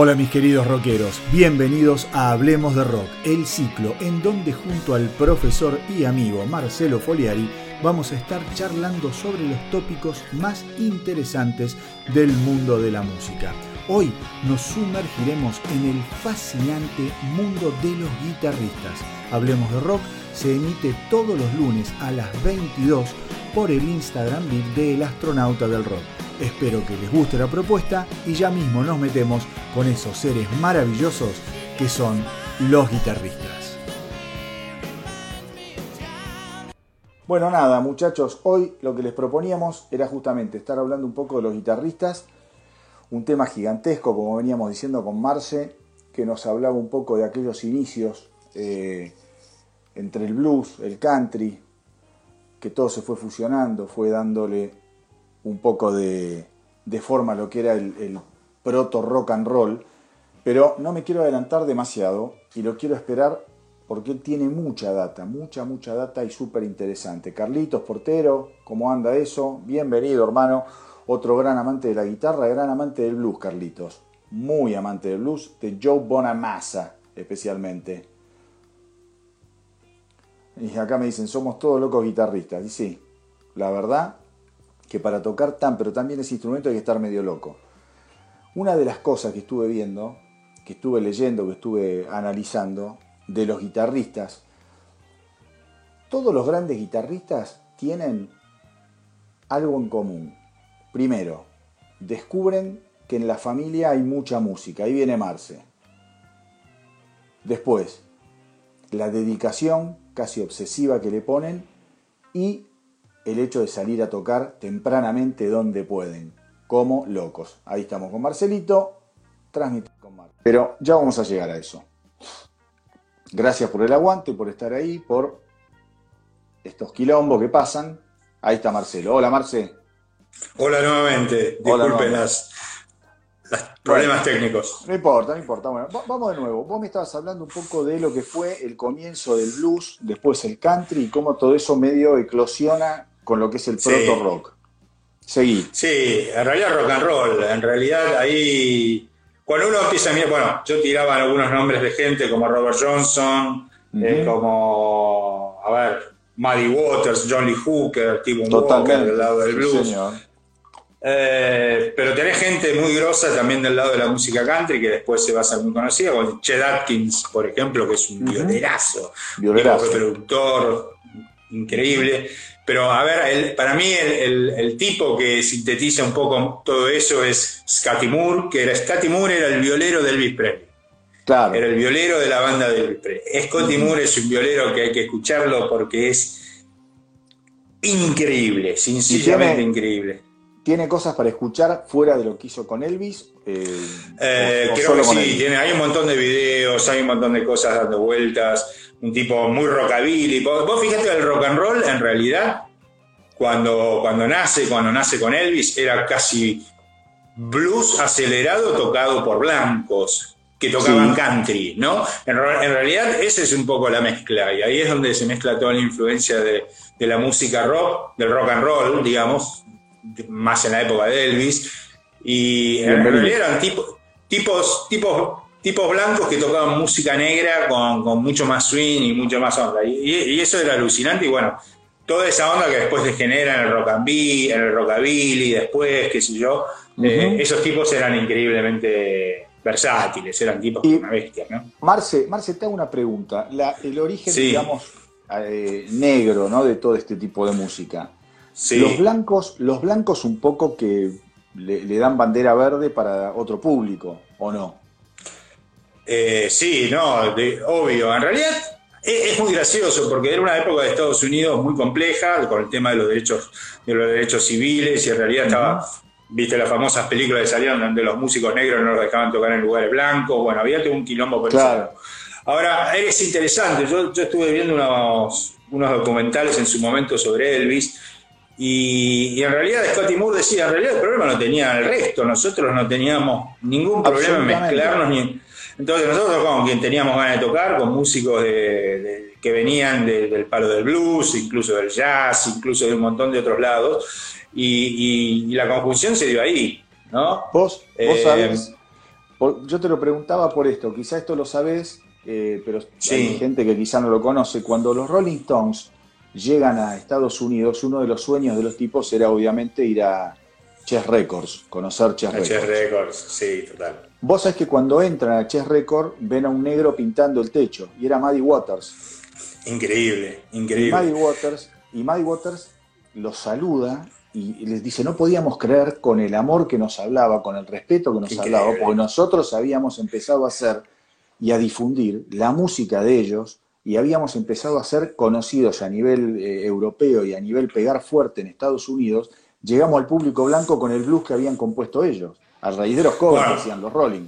Hola mis queridos rockeros, bienvenidos a Hablemos de Rock, el ciclo en donde junto al profesor y amigo Marcelo Foliari vamos a estar charlando sobre los tópicos más interesantes del mundo de la música. Hoy nos sumergiremos en el fascinante mundo de los guitarristas. Hablemos de Rock se emite todos los lunes a las 22 por el Instagram de El Astronauta del Rock. Espero que les guste la propuesta y ya mismo nos metemos con esos seres maravillosos que son los guitarristas. Bueno, nada, muchachos, hoy lo que les proponíamos era justamente estar hablando un poco de los guitarristas, un tema gigantesco, como veníamos diciendo con Marce, que nos hablaba un poco de aquellos inicios eh, entre el blues, el country, que todo se fue fusionando, fue dándole un poco de, forma a lo que era el, proto rock and roll, pero no me quiero adelantar demasiado y lo quiero esperar porque él tiene mucha data, mucha, mucha data y súper interesante. Carlitos Portero, ¿cómo anda eso? Bienvenido, hermano. Otro gran amante de la guitarra, gran amante del blues, Carlitos. Muy amante del blues, de Joe Bonamassa especialmente. Y acá me dicen, somos todos locos guitarristas. Y sí, la verdad que para tocar tan, pero también ese instrumento hay que estar medio loco. Una de las cosas que estuve viendo, que estuve leyendo, que estuve analizando de los guitarristas, todos los grandes guitarristas tienen algo en común. Primero, descubren que en la familia hay mucha música, ahí viene Marce. Después, la dedicación casi obsesiva que le ponen y el hecho de salir a tocar tempranamente donde pueden, como locos. Ahí estamos con Marcelito, transmitir con Mar. Pero ya vamos a llegar a eso. Gracias por el aguante, por estar ahí, por estos quilombos que pasan. Ahí está Marcelo. Hola, Marce. Hola nuevamente. Disculpen las, problemas técnicos. No importa, no importa. Bueno, vamos de nuevo. Vos me estabas hablando un poco de lo que fue el comienzo del blues, después el country y cómo todo eso medio eclosiona con lo que es el proto rock. Seguí. Sí, en realidad rock and roll. En realidad ahí, cuando uno empieza a mirar, bueno, yo tiraba algunos nombres de gente como Robert Johnson, eh, como, a ver, Muddy Waters, John Lee Hooker, Tim Walker del lado del blues. Eh, pero tenés gente muy grosa también del lado de la música country que después se va a ser muy conocida, como Chet Atkins, por ejemplo, que es un violerazo, violerazo. productor increíble. Pero a ver, para mí el, tipo que sintetiza un poco todo eso es Scotty Moore, que era Scotty Moore era el violero del Elvis Presley. Claro. Era el violero de la banda de Elvis Presley. Scotty Moore es un violero que hay que escucharlo porque es increíble, sencillamente increíble. ¿Tiene cosas para escuchar fuera de lo que hizo con Elvis? Eh, eh, creo que sí, hay un montón de videos, hay un montón de cosas dando vueltas un tipo muy rockabilly. Vos fíjate que el rock and roll, en realidad, cuando, cuando nace, cuando nace con Elvis, era casi blues acelerado tocado por blancos que tocaban country, ¿no? En, realidad esa es un poco la mezcla y ahí es donde se mezcla toda la influencia de, la música rock, del rock and roll, digamos, más en la época de Elvis. Y en realidad eran tipos, tipos, tipos tipos blancos que tocaban música negra con, mucho más swing y mucho más onda. Y, eso era alucinante y bueno, toda esa onda que después se genera en el rockabilly, en el rockabilly, después, qué sé yo, eh, esos tipos eran increíblemente versátiles, eran tipos de una bestia, ¿no? Marce, Marce, te hago una pregunta. el origen, digamos, eh, negro, ¿no? De todo este tipo de música. Los blancos, los blancos un poco que le, le dan bandera verde para otro público, ¿o no? Eh, sí, no, obvio. En realidad es, muy gracioso porque era una época de Estados Unidos muy compleja con el tema de los derechos, de los derechos civiles y en realidad estaba, viste las famosas películas que salieron donde los músicos negros no los dejaban tocar en lugares blancos. Bueno, había todo un quilombo por claro. Ahora, es interesante. Yo, estuve viendo unos, unos documentales en su momento sobre Elvis. Y, en realidad Scotty Moore decía, en realidad el problema no tenía el resto, nosotros no teníamos ningún problema en mezclarnos ni, entonces nosotros con quien teníamos ganas de tocar, con músicos que venían del palo del blues, incluso del jazz, incluso de un montón de otros lados, y, la conjunción se dio ahí, ¿no? Vos, vos eh, yo te lo preguntaba por esto, quizá esto lo sabes, eh, pero hay gente que quizá no lo conoce. Cuando los Rolling Stones llegan a Estados Unidos, uno de los sueños de los tipos era obviamente ir a Chess Records, conocer Chess Records. Chess Records, sí, total. Vos sabés que cuando entran a Chess Records ven a un negro pintando el techo, y era Maddie Waters. Increíble, increíble. Y Maddie Waters, y Maddie Waters los saluda y les dice, no podíamos creer con el amor que nos hablaba, con el respeto que nos hablaba, porque nosotros habíamos empezado a hacer y a difundir la música de ellos y habíamos empezado a ser conocidos a nivel eh, europeo y a nivel pegar fuerte en Estados Unidos, llegamos al público blanco con el blues que habían compuesto ellos, a raíz de los covers, decían los Rolling.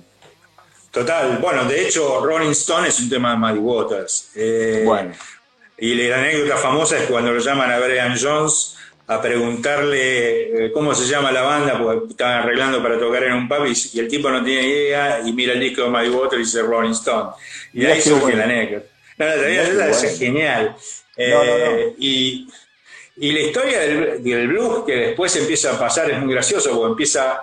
Total, bueno, de hecho Rolling Stone es un tema de Muddy Waters. Eh, bueno. Y la anécdota famosa es cuando lo llaman a Brian Jones a preguntarle eh, cómo se llama la banda, porque estaban arreglando para tocar en un pub y, el tipo no tiene idea y mira el disco de Muddy Waters y dice Rolling Stone. Y de ahí surge la anécdota. No, no, es genial. Eh, y, y, la historia del, del, blues que después empieza a pasar es muy gracioso, porque empieza...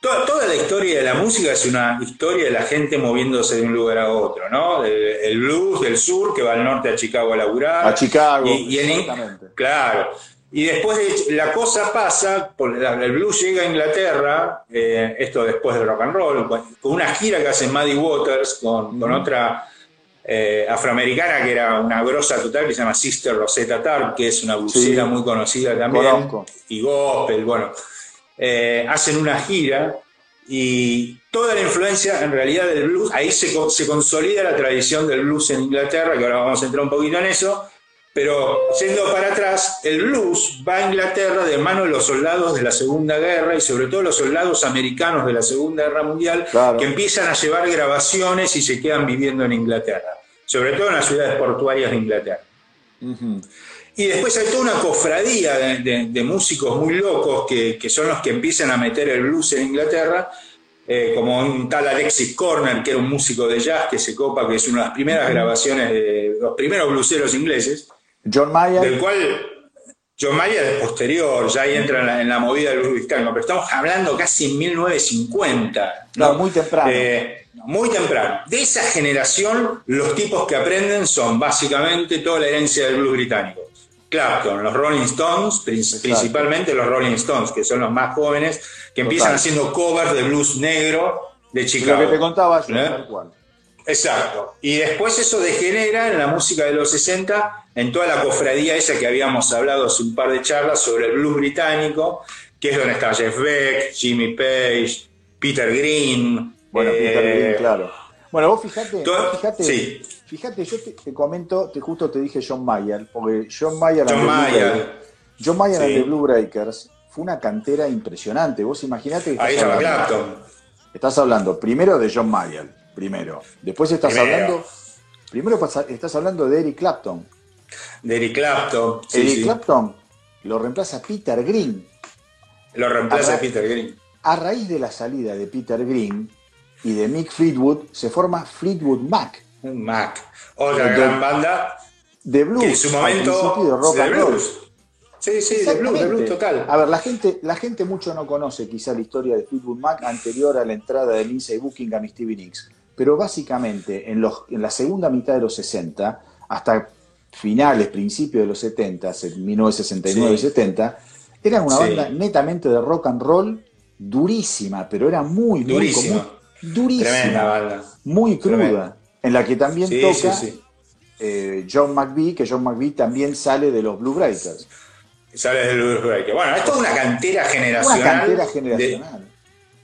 Toda, toda, la historia de la música es una historia de la gente moviéndose de un lugar a otro, ¿no? El, blues del sur que va al norte a Chicago a laburar. A Chicago, y, Claro. Y después la cosa pasa, el blues llega a Inglaterra, eh, esto después del rock and roll, con una gira que hace Maddie Waters con, con otra eh, afroamericana que era una grosa total que se llama Sister Rosetta Tarp, que es una blusera muy conocida también, y gospel, bueno. Eh, hacen una gira y toda la influencia en realidad del blues, ahí se, se consolida la tradición del blues en Inglaterra, que ahora vamos a entrar un poquito en eso, pero yendo para atrás, el blues va a Inglaterra de mano de los soldados de la Segunda Guerra y sobre todo los soldados americanos de la Segunda Guerra Mundial que empiezan a llevar grabaciones y se quedan viviendo en Inglaterra, sobre todo en las ciudades portuarias de Inglaterra. Y después hay toda una cofradía de, músicos muy locos que, son los que empiezan a meter el blues en Inglaterra, eh, como un tal Alexis Corner, que era un músico de jazz que se copa, que es una de las primeras grabaciones de los primeros bluseros ingleses. John Mayer. Del cual John Mayer es posterior, ya ahí entra en la, movida del blues pero estamos hablando casi en 1950. No, muy temprano. Eh, muy temprano. De esa generación, los tipos que aprenden son básicamente toda la herencia del blues británico. Clapton, los Rolling Stones, principalmente los Rolling Stones, que son los más jóvenes, que empiezan haciendo covers de blues negro de Chicago. Lo que te contaba yo, ¿Eh? Exacto. Y después eso degenera en la música de los 60, en toda la cofradía esa que habíamos hablado hace un par de charlas sobre el blues británico, que es donde está Jeff Beck, Jimmy Page, Peter Green. Bueno, Peter eh, Green, claro. Bueno, vos fijate, fíjate, fíjate, yo te, comento, te justo te dije John Mayer, porque John Mayer, John Mayer, John Mayer de Blue Breakers fue una cantera impresionante. Vos imaginate que Ahí estaba Clapton. Estás hablando primero de John Mayer, primero. Después estás hablando. Primero estás hablando de Eric Clapton. De Eric Clapton. Eric Clapton lo reemplaza Peter Green. Lo reemplaza Peter Green. A raíz de la salida de Peter Green y de Mick Fleetwood, se forma Fleetwood Mac. Mac. Otra gran banda. De blues. en su momento. De rock and roll. Sí, sí, de blues, de blues total. A ver, la gente, la gente mucho no conoce quizá la historia de Fleetwood Mac anterior a la entrada de Lindsay Buckingham y Stevie Nicks. Pero básicamente en, los, en la segunda mitad de los 60, hasta finales, principios de los 70, en 1969 y 70, eran una banda netamente de rock and roll durísima, pero era muy, muy, durísima. Durísima. Tremenda banda. Muy cruda. En la que también toca eh, John McVie, que John McVie también sale de los Blue Breakers. Sale de los Blue Breakers. Bueno, esto es una cantera generacional. Una cantera generacional.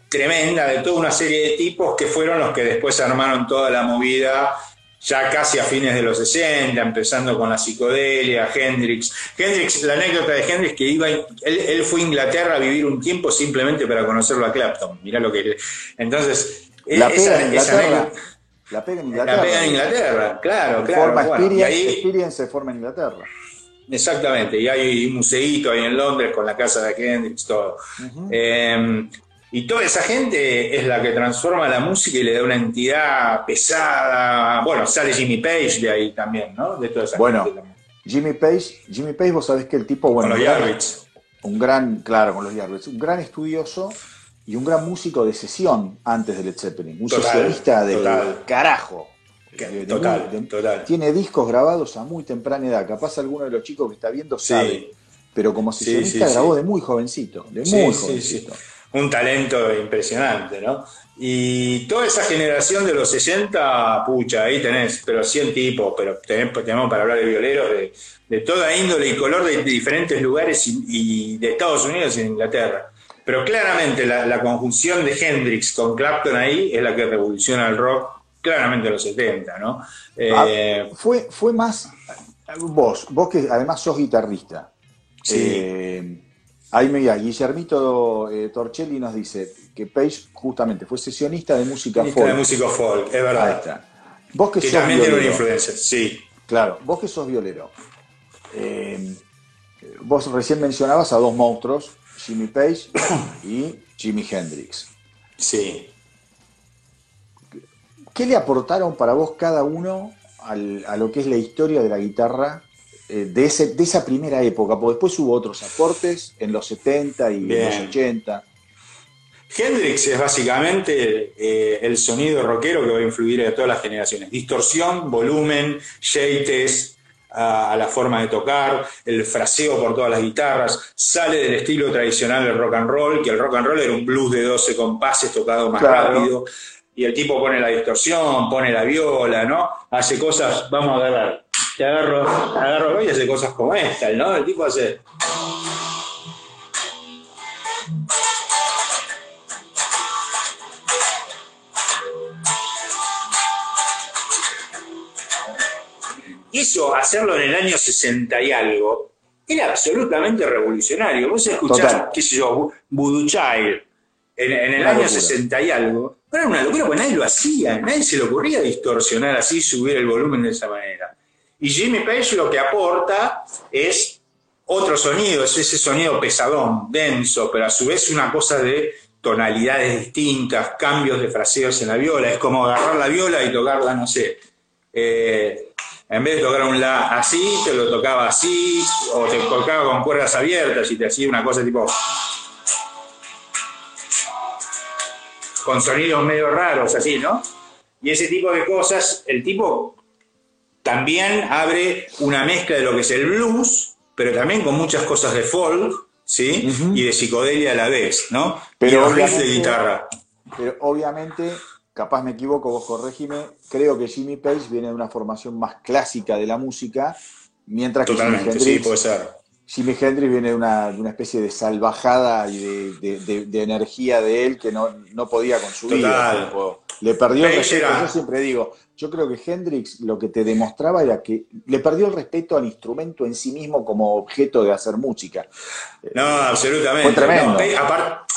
tremenda, de toda una serie de tipos que fueron los que después armaron toda la movida ya casi a fines de los 60, empezando con la psicodelia, Hendrix. Hendrix, la anécdota de Hendrix que iba, él, fue a Inglaterra a vivir un tiempo simplemente para conocerlo a Clapton. Mirá lo que. Entonces, la pega en Inglaterra. la pega en Inglaterra. La pega en Inglaterra, claro, claro. Forma experience, se forma en Inglaterra. Exactamente, y hay un museíto ahí en Londres con la casa de Hendrix, todo. Y toda esa gente es la que transforma la música y le da una entidad pesada. Bueno, sale Jimmy Page de ahí también, ¿no? De toda esa bueno, Jimmy Page, Jimmy Page, vos sabés que el tipo, bueno, con los un gran, claro, con los Yardbirds, un gran estudioso y un gran músico de sesión antes de Led Zeppelin, un sesionista del carajo. total, total. Tiene discos grabados a muy temprana edad, capaz alguno de los chicos que está viendo sabe, pero como sesionista grabó de muy jovencito, de muy jovencito. Un talento impresionante, ¿no? Y toda esa generación de los 60, pucha, ahí tenés, pero 100 tipos, pero tenemos para hablar de violeros de, toda índole y color de, diferentes lugares y, de Estados Unidos e Inglaterra. Pero claramente la, conjunción de Hendrix con Clapton ahí es la que revoluciona el rock, claramente en los 70, ¿no? Ah, eh, fue, fue más, vos, vos que además sos guitarrista. Sí. Eh, ahí me Guillermito eh, Torcelli nos dice, que Page justamente fue sesionista de música folk. de música folk, es verdad. Ahí está. Vos que, sos también tiene una influencia, sí. Claro, vos que sos violero. Eh, vos recién mencionabas a dos monstruos, Jimmy Page y Jimi Hendrix. Sí. ¿Qué le aportaron para vos cada uno a lo que es la historia de la guitarra eh, de, ese, de esa primera época? Porque después hubo otros aportes en los 70 y en los 80. Hendrix es básicamente eh, el sonido rockero que va a influir a todas las generaciones. Distorsión, volumen, yates a, la forma de tocar, el fraseo por todas las guitarras, sale del estilo tradicional del rock and roll, que el rock and roll era un blues de 12 compases tocado más rápido, y el tipo pone la distorsión, pone la viola, ¿no? Hace cosas, vamos a ver, te agarro, agarro y hace cosas como esta, ¿no? El tipo hace... hacerlo en el año 60 y algo, era absolutamente revolucionario. Vos escuchás, qué sé yo, Voodoo Child en, el año 60 y algo, era una locura porque nadie lo hacía, nadie se le ocurría distorsionar así, subir el volumen de esa manera. Y Jimmy Page lo que aporta es otro sonido, es ese sonido pesadón, denso, pero a su vez una cosa de tonalidades distintas, cambios de fraseos en la viola, es como agarrar la viola y tocarla, no sé, eh, en vez de tocar un la así, te lo tocaba así, o te tocaba con cuerdas abiertas y te hacía una cosa tipo. con sonidos medio raros, así, ¿no? Y ese tipo de cosas, el tipo también abre una mezcla de lo que es el blues, pero también con muchas cosas de folk, ¿sí? Y de psicodelia a la vez, ¿no? Pero y de guitarra. Pero obviamente capaz me equivoco, vos corregime, creo que Jimmy Page viene de una formación más clásica de la música, mientras que Jimi Hendrix, sí, puede ser. Jimi Hendrix viene de una, especie de salvajada y de, energía de él que no, no podía con su vida. Le perdió el Yo siempre digo, yo creo que Hendrix lo que te demostraba era que le perdió el respeto al instrumento en sí mismo como objeto de hacer música. No, absolutamente. Fue tremendo.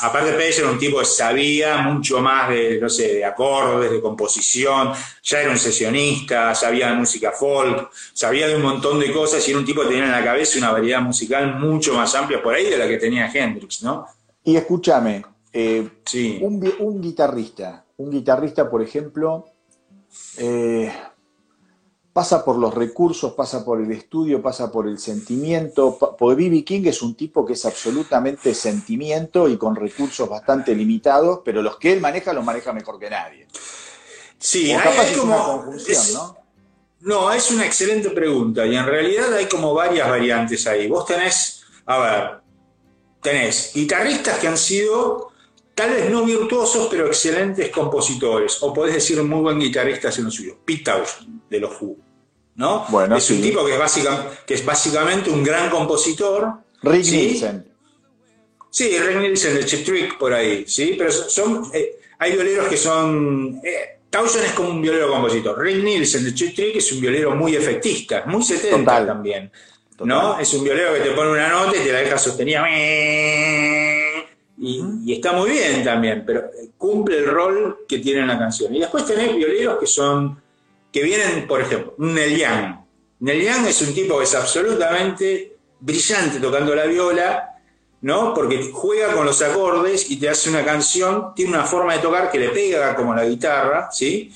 aparte, Page era un tipo que sabía mucho más de, no sé, de acordes, de composición, ya era un sesionista, sabía de música folk, sabía de un montón de cosas y era un tipo que tenía en la cabeza una variedad musical mucho más amplia por ahí de la que tenía Hendrix, ¿no? Y escúchame, eh, un guitarrista, un guitarrista, por ejemplo, eh, pasa por los recursos, pasa por el estudio, pasa por el sentimiento. Porque B.B. King es un tipo que es absolutamente sentimiento y con recursos bastante limitados, pero los que él maneja los maneja mejor que nadie. Sí, hay, como, una conjunción, ¿no? No, es una excelente pregunta y en realidad hay como varias variantes ahí. Vos tenés, a ver, tenés guitarristas que han sido tal vez no virtuosos, pero excelentes compositores, o podés decir muy buen guitarrista en lo suyo, Pete Townshend, de los Who, ¿no? Bueno, es un tipo que es, que es, básicamente un gran compositor. Rick Nielsen. Sí, Rick Nielsen de Chip Trick por ahí, ¿sí? Pero son, eh, hay violeros que son... Eh, es como un violero compositor. Rick Nielsen de Chip Trick es un violero muy efectista, muy 70 también. ¿No? Es un violero que te pone una nota y te la deja sostenida y, está muy bien también, pero cumple el rol que tiene en la canción. Y después tenés violeros que son, que vienen, por ejemplo, Neil Young. Neil Young es un tipo que es absolutamente brillante tocando la viola, ¿no? Porque juega con los acordes y te hace una canción, tiene una forma de tocar que le pega como la guitarra, ¿sí?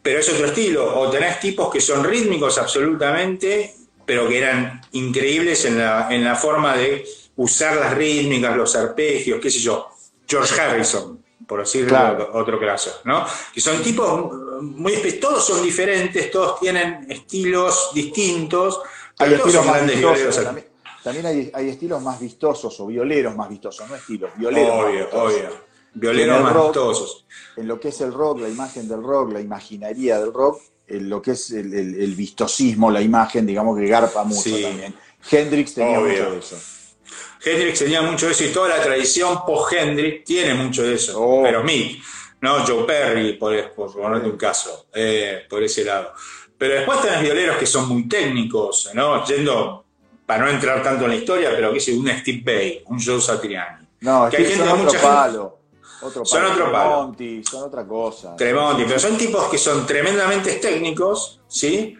Pero es otro estilo. O tenés tipos que son rítmicos absolutamente, pero que eran increíbles en la, en la forma de usar las rítmicas, los arpegios, qué sé yo. George Harrison, por decirlo otro caso, ¿no? Que son tipos muy todos son diferentes, todos tienen estilos distintos, hay estilos más vistosos, también, hay, estilos más vistosos o violeros más vistosos, no estilos, violeros. Obvio, obvio. Violeros más vistosos. En lo que es el rock, la imagen del rock, la imaginería del rock, en lo que es el, vistosismo, la imagen, digamos que garpa mucho también. Hendrix tenía mucho de eso. Hendrix tenía mucho de eso y toda la tradición post-Hendrix tiene mucho de eso. Oh. Pero Mick, ¿no? Joe Perry, por, por ponerte un caso, eh, por ese lado. Pero después tenés violeros que son muy técnicos, ¿no? Yendo, para no entrar tanto en la historia, pero que es un Steve Bay, un Joe Satriani. No, que hay gente, son otro palo. Otro son otro palo. Tremonti, son otra cosa. Tremonti, pero son tipos que son tremendamente técnicos, ¿sí?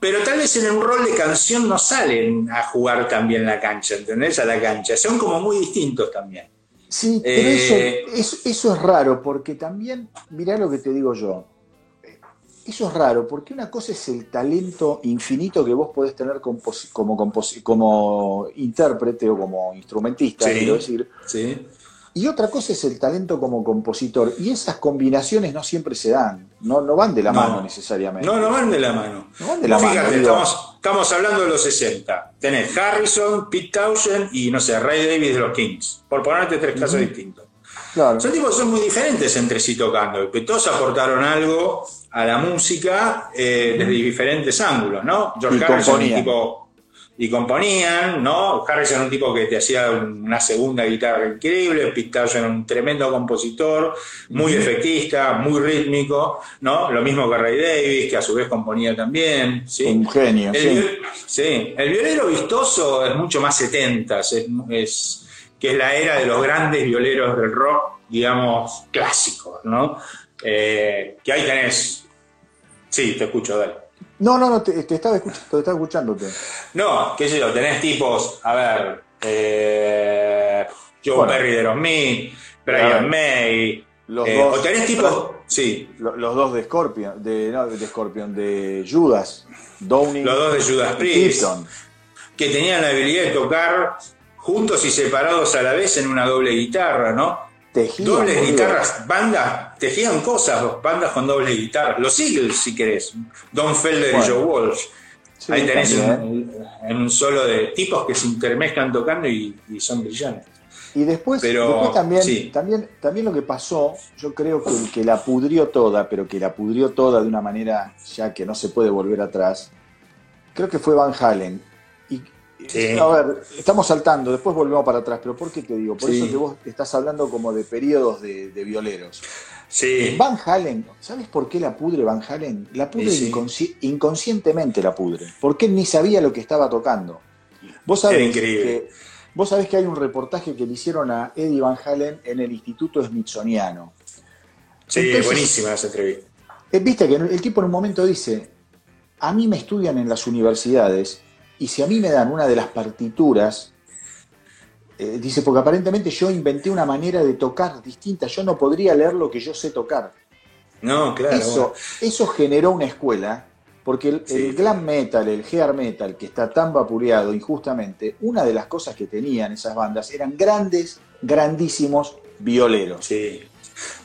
Pero tal vez en un rol de canción no salen a jugar también la cancha, ¿entendés? A la cancha. Son como muy distintos también. Sí, pero eso, eh, eso, es raro, porque también, mirá lo que te digo yo. Eso es raro, porque una cosa es el talento infinito que vos podés tener como, como intérprete o como instrumentista, quiero decir. Sí. Y otra cosa es el talento como compositor. Y esas combinaciones no siempre se dan, no, no van de la mano necesariamente. No, no van de la mano. No van de la mano. Estamos, estamos, hablando de los 60. Tenés Harrison, Pete Townshend y, no sé, Ray Davis de los Kings. Por ponerte tres casos distintos. Claro. Son tipos son muy diferentes entre sí tocando. Que todos aportaron algo a la música eh, desde diferentes ángulos, ¿no? George Harrison, un tipo y componían, ¿no? Harrison era un tipo que te hacía una segunda guitarra increíble, Pete era un tremendo compositor, muy efectista, muy rítmico, ¿no? Lo mismo que Ray Davis, que a su vez componía también, ¿sí? Un genio, el, sí. El violero vistoso es mucho más 70, es, que es la era de los grandes violeros del rock, digamos, clásicos, ¿no? Eh, que ahí tenés... Sí, te escucho, dale. No, no, no, te, estaba, escuchando, estaba escuchándote. No, qué sé yo, tenés tipos, a ver, eh, Joe Perry de los Me, Brian May, los eh, dos, o tenés tipos, sí. Los, dos de Scorpion, de, no, de Scorpion, de Judas, Downey. Los dos de Judas Priest, que tenían la habilidad de tocar juntos y separados a la vez en una doble guitarra, ¿no? Dobles guitarras, bandas, tejían cosas, bandas con dobles guitarras. Los Eagles, si querés. Don Felder y Joe Walsh. Ahí tenés un, en un solo de tipos que se intermezclan tocando y, son brillantes. Y después, también, también, también lo que pasó, yo creo que el que la pudrió toda, pero que la pudrió toda de una manera ya que no se puede volver atrás, creo que fue Van Halen. A ver, estamos saltando, después volvemos para atrás, pero ¿por qué te digo? Por eso que vos estás hablando como de periodos de, violeros. Sí. Van Halen, ¿sabes por qué la pudre Van Halen? La pudre inconscientemente la pudre, porque él ni sabía lo que estaba tocando. Vos sabés, que, vos sabés que hay un reportaje que le hicieron a Eddie Van Halen en el Instituto Smithsoniano. Sí, buenísima esa entrevista. Eh, viste que el tipo en un momento dice, a mí me estudian en las universidades y si a mí me dan una de las partituras, eh, dice, porque aparentemente yo inventé una manera de tocar distinta, yo no podría leer lo que yo sé tocar. No, claro. Eso, eso generó una escuela, porque el, glam metal, el hair metal, que está tan vapuleado injustamente, una de las cosas que tenían esas bandas eran grandes, grandísimos violeros. Sí.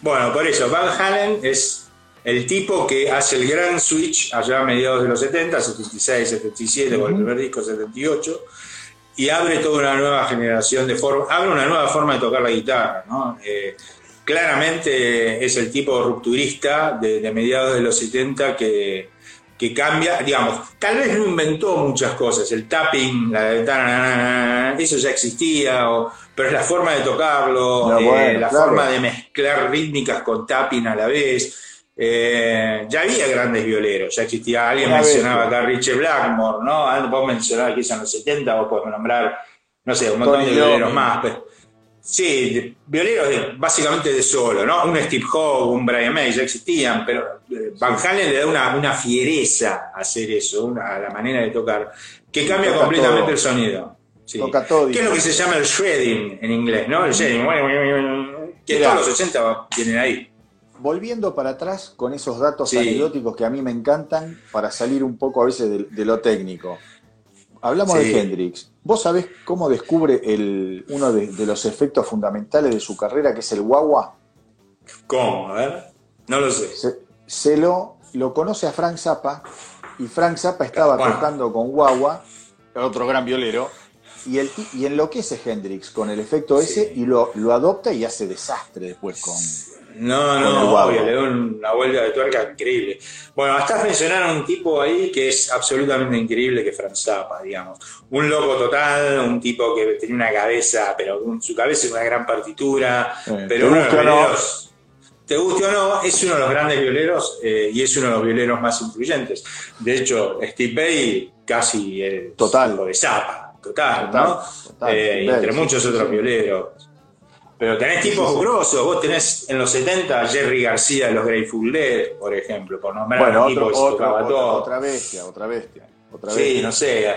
Bueno, por eso, Van Halen es el tipo que hace el gran switch allá a mediados de los 70, 76, 77, con el primer disco 78, y abre toda una nueva generación de forma, abre una nueva forma de tocar la guitarra, ¿no? Eh, claramente es el tipo rupturista de, mediados de los 70 que, que, cambia, digamos, tal vez no inventó muchas cosas, el tapping, la de eso ya existía, pero es la forma de tocarlo, eh, la forma de mezclar rítmicas con tapping a la vez. Eh, ya había grandes violeros, ya existía, alguien mencionaba acá a Richie Blackmore, ¿no? Vos mencionar que en los 70, vos podés nombrar, no sé, un montón de violeros más. sí, violeros básicamente de solo, ¿no? Un Steve Howe, un Brian May, ya existían, pero eh, Van Halen le da una, una fiereza a hacer eso, a la manera de tocar, que cambia completamente el sonido. Toca todo. ¿Qué es lo que se llama el shredding en inglés, ¿no? El shredding, que todos los 80 vienen ahí volviendo para atrás con esos datos anecdóticos que a mí me encantan para salir un poco a veces de, lo técnico. hablamos de Hendrix. ¿Vos sabés cómo descubre el, uno de, los efectos fundamentales de su carrera, que es el guagua? ¿Cómo? A ver. No lo sé. Se, lo, lo conoce a Frank Zappa y Frank Zappa estaba tocando con guagua, otro gran violero, y, el, y enloquece Hendrix con el efecto ese y lo, lo adopta y hace desastre después con, no, no, le doy una vuelta de tuerca increíble. Bueno, estás mencionando a un tipo ahí que es absolutamente increíble, que es Franz Zappa, digamos. Un loco total, un tipo que tenía una cabeza, pero su cabeza es una gran partitura, pero uno de los violeros, te guste o no, es uno de los grandes violeros eh, y es uno de los violeros más influyentes. De hecho, Steve Bay casi es total. lo de Zappa, total, ¿no? Eh, entre muchos otros violeros. Pero tenés tipos grosos, vos tenés en los 70 Jerry García de los Grateful Dead, por ejemplo, por nombrar bueno, otro, otro, Otra bestia, otra bestia. Otra sí, no sé.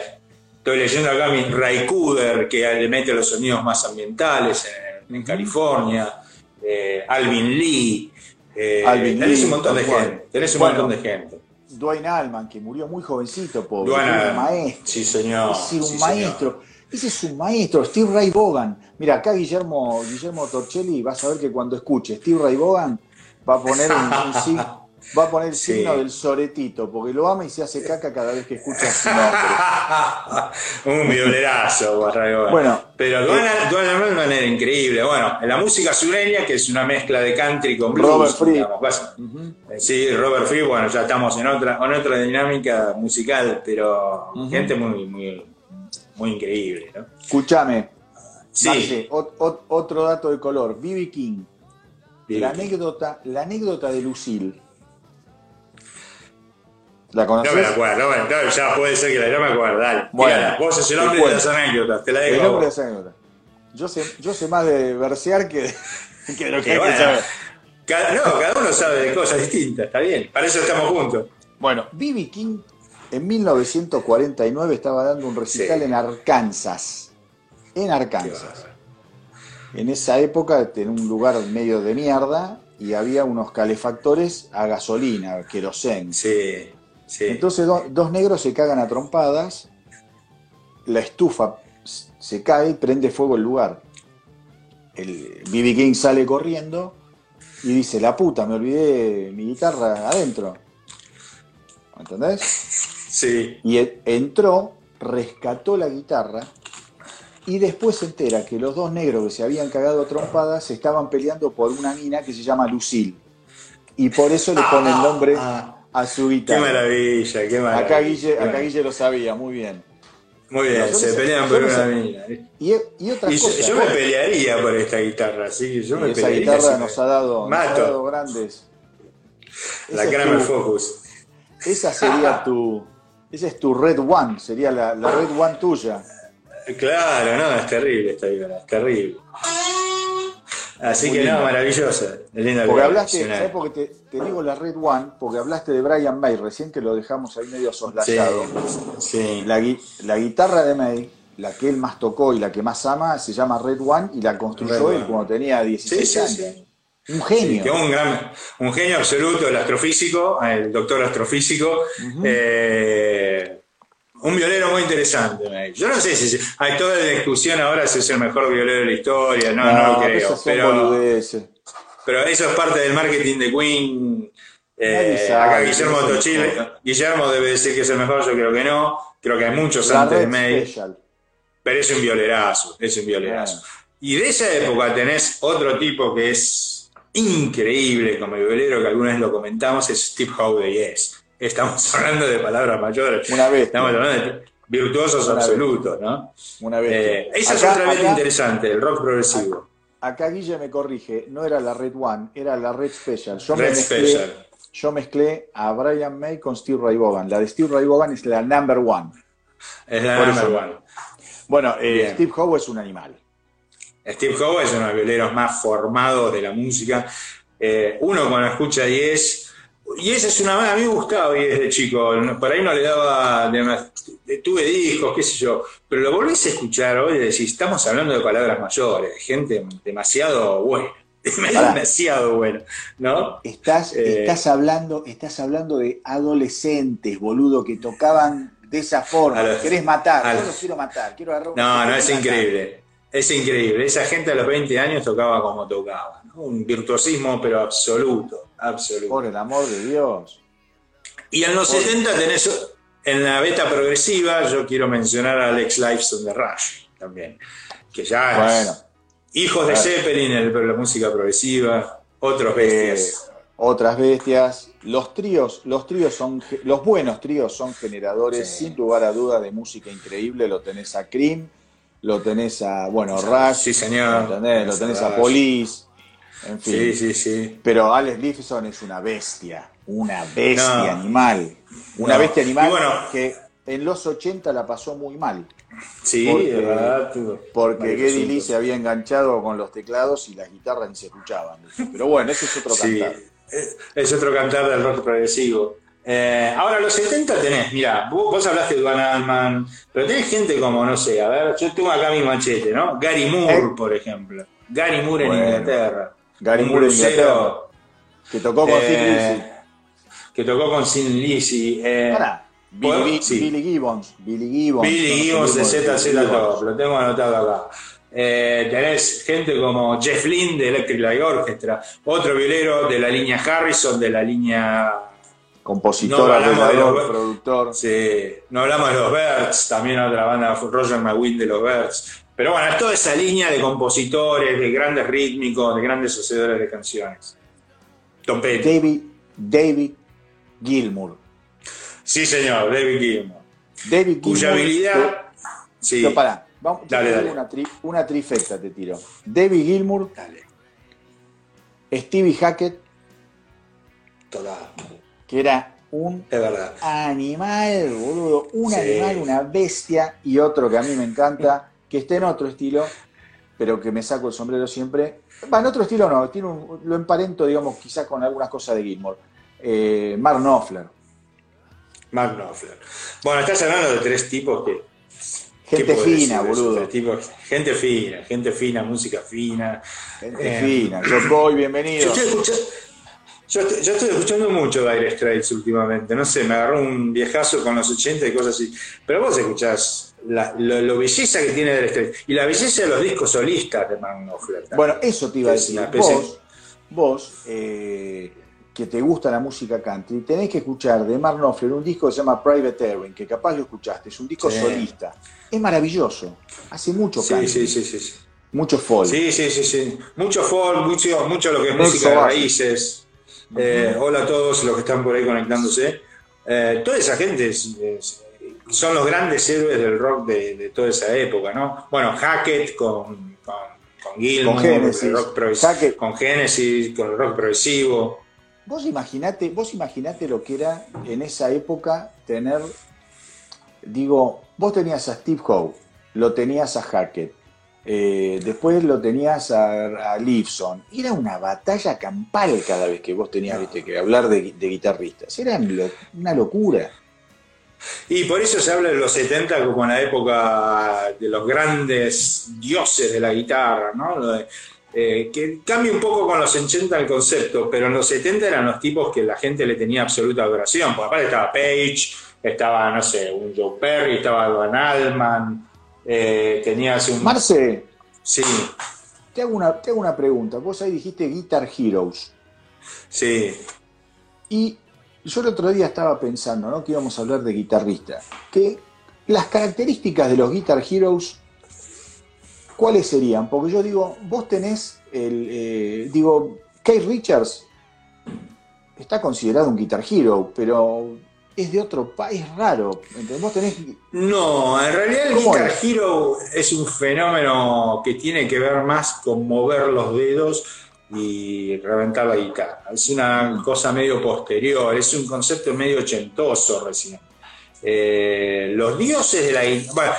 Estoy leyendo acá mi Ray Cooder, que le mete los sonidos más ambientales en, California. Eh, Alvin Lee. Eh, Alvin tenés un montón de gente. Tenés un montón de gente. Dwayne Allman, que murió muy jovencito, pobre. Dwayne maestro. Sí, señor. Es un maestro. Ese es un maestro, Steve Ray Vaughan. Mira, acá Guillermo, Guillermo Torcelli vas a ver que cuando escuche Steve Ray Vaughan va a poner un, va a poner el signo del soretito, porque lo ama y se hace caca cada vez que escucha su nombre. un violerazo, Bueno, pero Duane de manera increíble. Bueno, en la música sureña, que es una mezcla de country con blues. Robert Free. Sí, Robert Free, bueno, ya estamos en otra, en otra dinámica musical, pero gente muy, muy muy increíble, ¿no? Escúchame. Sí. otro dato de color. B.B. King. la, Anécdota, la anécdota de Lucille. ¿La conoces? No me acuerdo, no, ya puede ser que la no me acuerdo. Dale, bueno, vos sos el hombre de las anécdotas, te la dejo. El hombre de las anécdotas. Yo sé, yo sé más de versear que, que de lo que, que saber. Cada, no, cada uno sabe de cosas distintas, está bien. Para eso estamos juntos. Bueno, B.B. King en 1949 estaba dando un recital en Arkansas. En Arkansas. En esa época tenía un lugar medio de mierda y había unos calefactores a gasolina, querosén. Sí, sí. Entonces dos negros se cagan a trompadas, la estufa se cae y prende fuego el lugar. El BB King sale corriendo y dice, la puta, me olvidé mi guitarra adentro. ¿Entendés? Y entró, rescató la guitarra y después se entera que los dos negros que se habían cagado a trompadas se estaban peleando por una mina que se llama Lucille. Y por eso le pone el nombre ah, a su guitarra. Qué maravilla, qué maravilla. Acá Guille, acá Guille lo sabía, muy bien. Muy bien, se pelean por una mina. Y, otra cosa, yo, me pelearía por esta guitarra, sí, yo me esa guitarra nos, ha dado, nos, ha dado, grandes. La Kramer Focus. Esa sería tu, esa es tu Red One, sería la, Red One tuya. Claro, no, es terrible esta viola, es terrible. Así que no, maravillosa, linda Porque hablaste, ¿sabes por qué te, digo la Red One? Porque hablaste de Brian May, recién que lo dejamos ahí medio soslayado. Sí, La, la, guitarra de May, la que él más tocó y la que más ama, se llama Red One y la construyó él cuando tenía 16 años. Un genio. un, gran, un genio absoluto, el astrofísico, el doctor astrofísico. Eh, un violero muy interesante. Yo no sé si hay toda la discusión ahora si es el mejor violero de la historia, no, no, lo creo. Pero, pero eso es parte del marketing de Queen. Eh, acá Guillermo Tochile, Guillermo debe decir que es el mejor, yo creo que no. Creo que hay muchos antes de May. Pero es un violerazo, es un violerazo. Y de esa época tenés otro tipo que es increíble como violero, que alguna vez lo comentamos, es Steve Howe de Yes. Estamos hablando de palabras mayores. Una vez. Estamos hablando de virtuosos absolutos, ¿no? Una vez. Eh, esa es otra vez interesante, el rock progresivo. Acá Guille me corrige, no era la Red One, era la Red Special. Yo Red Special. Yo mezclé a Brian May con Steve Ray Vaughan. La de Steve Ray Vaughan es la number one. Es la number one. Bueno, eh, Steve Howe es un animal. Steve Howe es uno de los violeros más formados de la música. Eh, uno cuando escucha 10, y esa es una a mí me gustaba desde chico, por ahí no le daba, tuve discos, qué sé yo, pero lo volvés a escuchar hoy y decís, estamos hablando de palabras mayores, de gente demasiado buena. demasiado bueno, ¿no? Estás, eh, estás, hablando, estás hablando de adolescentes, boludo, que tocaban de esa forma. querés matar, yo los quiero matar, quiero agarrar No, no, es increíble. Es increíble. Esa gente a los 20 años tocaba como tocaba. Un virtuosismo, pero absoluto. Absoluto. Por el amor de Dios. Y en los 70 tenés, en la beta progresiva, yo quiero mencionar a Alex Lifeson de Rush también. Que ya bueno, es hijos de Zeppelin en la música progresiva, otros bestias. Eh, otras bestias. Los tríos, los tríos son, los buenos tríos son generadores, sin lugar a dudas, de música increíble. Lo tenés a Cream, lo tenés a, bueno, Rush. Sí, señor. Lo tenés, lo tenés a Police. En fin. Sí, sí, sí. Pero Alex Lifeson es una bestia, una bestia animal. Una bestia animal que en los 80 la pasó muy mal. Sí, porque, verdad. Porque Geddy Lee se había enganchado con los teclados y las guitarras ni se escuchaban. Pero bueno, ese es otro cantar. Es otro cantar del rock progresivo. Eh, ahora, los 70 tenés, mira, vos, hablaste de Van Alman, pero tenés gente como, no sé, a ver, yo tengo acá mi machete, ¿no? Gary Moore, eh. por ejemplo. Gary Moore en Inglaterra. Gary Moore en Inglaterra. Que tocó con eh, Que tocó con Sin Lizzy. Eh, Billy, Gibbons. Billy Gibbons. Billy Gibbons de ZZ Top, lo tengo anotado acá. Eh, tenés gente como Jeff Lynne de Electric Light Orchestra, otro violero de la línea Harrison, de la línea compositor, no productor. Sí, no hablamos de los Birds, también otra banda, Roger McGuinn de los Birds. Pero bueno, es toda esa línea de compositores, de grandes rítmicos, de grandes hacedores de canciones. Tom Petty. David, David Gilmour. Sí, señor, David Gilmour. David Cuya habilidad. Sí. Pero pará, vamos, dale, dale. Una, una, trifecta te tiro. David Gilmour. Dale. Stevie Hackett. Toda. Que era un animal, boludo. Un animal, una bestia. Y otro que a mí me encanta, que está en otro estilo, pero que me saco el sombrero siempre. Va, en otro estilo no, tiene lo emparento, digamos, quizás con algunas cosas de Gilmour. Eh, Mark Knopfler. Mark Knopfler. Bueno, estás hablando de tres tipos que. Gente fina, boludo. gente fina, gente fina, música fina. Gente eh, fina. Yo voy, bienvenido. Yo estoy, escuchando mucho Dire Straits últimamente. No sé, me agarró un viejazo con los 80 y cosas así. Pero vos escuchás la, lo, belleza que tiene Dire Straits y la belleza de los discos solistas de Mark Knopfler. Bueno, eso te iba a decir. Vos, vos eh, que te gusta la música country, tenés que escuchar de Mark Knopfler un disco que se llama Private Erwin, que capaz lo escuchaste, es un disco solista. Es maravilloso, hace mucho country. Sí, sí, sí, sí. Mucho folk. Sí, sí, sí, sí. Mucho folk, mucho, mucho lo que es música de raíces. Eh, hola a todos los que están por ahí conectándose. Eh, toda esa gente son los grandes héroes del rock de, toda esa época, ¿no? Bueno, Hackett con, con, con con Genesis, con Genesis, con el rock progresivo. Vos imaginate, vos imaginate lo que era en esa época tener, digo, vos tenías a Steve Howe, lo tenías a Hackett, eh, después lo tenías a, a Era una batalla campal cada vez que vos tenías que hablar de, guitarristas. Era una locura. Y por eso se habla de los 70 como en la época de los grandes dioses de la guitarra, ¿no? Eh, que cambia un poco con los 80 el concepto, pero en los 70 eran los tipos que la gente le tenía absoluta adoración. Porque aparte estaba Page, estaba, no sé, un Joe Perry, estaba Van Alman, eh, tenías un... Marce. Sí. Te hago, una, te hago una pregunta. Vos ahí dijiste Guitar Heroes. Sí. Y yo el otro día estaba pensando, ¿no? Que íbamos a hablar de guitarrista. Que las características de los Guitar Heroes ¿cuáles serían? Porque yo digo, vos tenés el, eh, digo, Kate Richards está considerado un Guitar Hero, pero es de otro país raro. Vos tenés... No, en realidad el Guitar Hero es un fenómeno que tiene que ver más con mover los dedos y reventar la guitarra. Es una cosa medio posterior, es un concepto medio ochentoso recién. Eh, los dioses de la guitarra.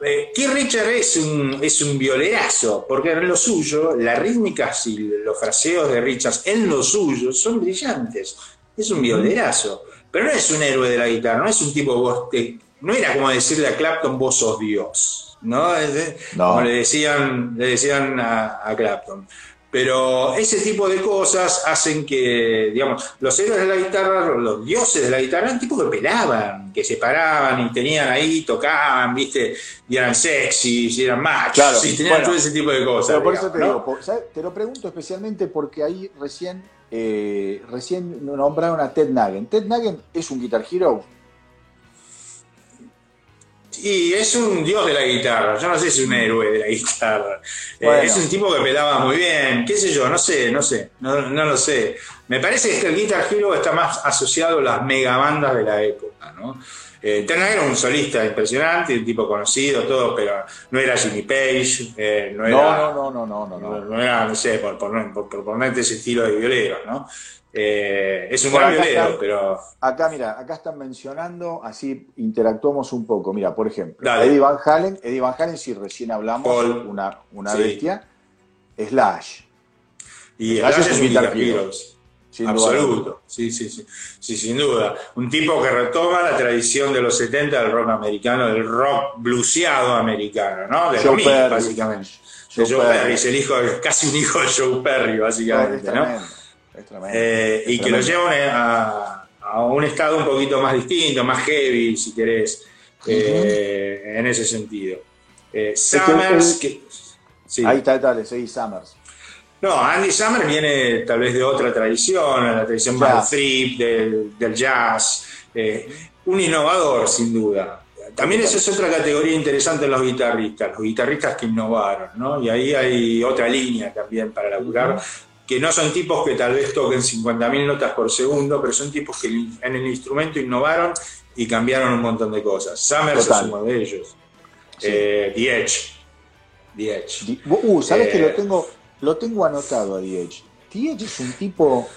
Eh, Keith Richard es un, es un violerazo, porque en lo suyo, las rítmicas y los fraseos de Richards en lo suyo son brillantes. Es un violerazo. Pero no es un héroe de la guitarra, no es un tipo vos. no era como decirle a Clapton, vos sos Dios. ¿no? Como le decían, le decían a, Clapton. Pero ese tipo de cosas hacen que, digamos, los héroes de la guitarra, los dioses de la guitarra, eran tipos que pelaban, que se paraban y tenían ahí, tocaban, ¿viste? Y eran sexy, y eran machos, y tenían todo ese tipo de cosas. Pero por eso te digo, te lo pregunto especialmente porque ahí recién, eh, recién nombraron a Ted Nagen. Ted Nagen es un guitar hero y es un dios de la guitarra, yo no sé si es un héroe de la guitarra. Eh, es un tipo que pelaba muy bien, qué sé yo, no sé, no sé, no, lo sé. Me parece que el Guitar Hero está más asociado a las megabandas de la época, ¿no? Eh, era un solista impresionante, un tipo conocido, todo, pero no era Jimmy Page, eh, no era. No, no, no, no, no, no. Era, no sé, por, por, por, ponerte ese estilo de violero, ¿no? Eh, es un gran violero, pero. Acá, mira, acá están mencionando, así interactuamos un poco. Mira, por ejemplo, Eddie Van Halen, Eddie Van Halen, si recién hablamos, una, una bestia, Slash. Y Slash, es un Guitar Absoluto, sí, sí, sí, sí, sin duda. Un tipo que retoma la tradición de los 70 del rock americano, del rock bluseado americano, ¿no? De Joe básicamente. Joe, Joe Perry, es el hijo, casi un hijo de Joe Perry, básicamente, ¿no? Eh, y que lo llevan a, un estado un poquito más distinto, más heavy, si querés, eh, en ese sentido. Eh, Summers, Ahí está, dale, seguí Summers. No, Andy Summers viene tal vez de otra tradición, la tradición del trip, del, jazz, un innovador sin duda. También esa es otra categoría interesante en los guitarristas, los guitarristas que innovaron, ¿no? Y ahí hay otra línea también para laburar, que no son tipos que tal vez toquen 50.000 notas por segundo, pero son tipos que en el instrumento innovaron y cambiaron un montón de cosas. Summers es uno de ellos. Eh, The Edge. The Edge. Uh, ¿sabes que lo eh, tengo, lo tengo anotado a? The Edge es un tipo,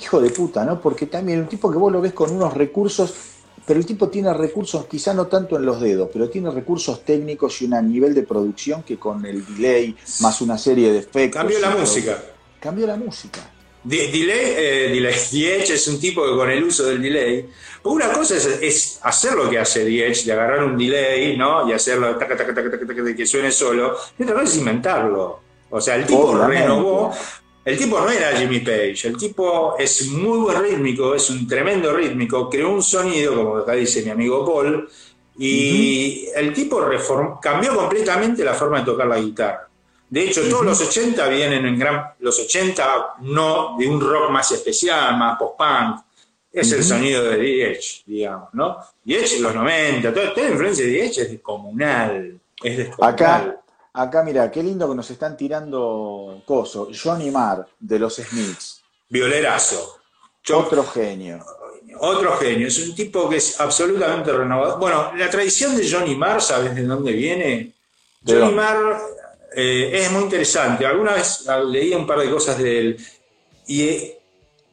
hijo de puta, ¿no? Porque también un tipo que vos lo ves con unos recursos, pero el tipo tiene recursos, quizá no tanto en los dedos, pero tiene recursos técnicos y un nivel de producción que con el delay, más una serie de efectos. Cambió la música cambió la música. delay, eh, delay, Diech es un tipo que con el uso del delay, una cosa es, hacer lo que hace Diech, de agarrar un delay, ¿no? Y hacerlo que suene solo, y otra cosa es inventarlo. O sea, el tipo renovó. El tipo no era Jimmy Page, el tipo es muy buen rítmico, es un tremendo rítmico, creó un sonido, como acá dice mi amigo Paul, y el tipo cambió completamente la forma de tocar la guitarra. De hecho, todos los 80 vienen en gran. Los 80 no de un rock más especial, más post-punk. Es el sonido de The digamos, ¿no? The en los 90, toda, la influencia de The es descomunal. Es descomunal. Acá, acá, mira, qué lindo que nos están tirando coso. Johnny Marr, de los Smiths. Violerazo. Otro genio. Otro genio. Es un tipo que es absolutamente renovado. Bueno, la tradición de Johnny Marr, ¿sabes de dónde viene? Johnny Marr eh, es muy interesante. Alguna vez leí un par de cosas de él y eh,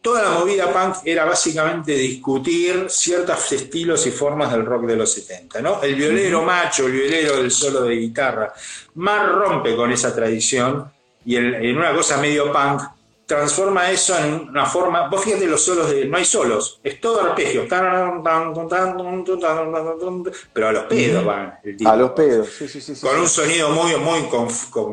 toda la movida punk era básicamente discutir ciertos estilos y formas del rock de los 70. ¿no? El violero macho, el violero del solo de guitarra, más rompe con esa tradición y en una cosa medio punk transforma eso en una forma. Vos fíjate los solos de. No hay solos, es todo arpegio. Pero a los pedos van. a los pedos, sí, sí, sí. Con un sonido muy, muy con,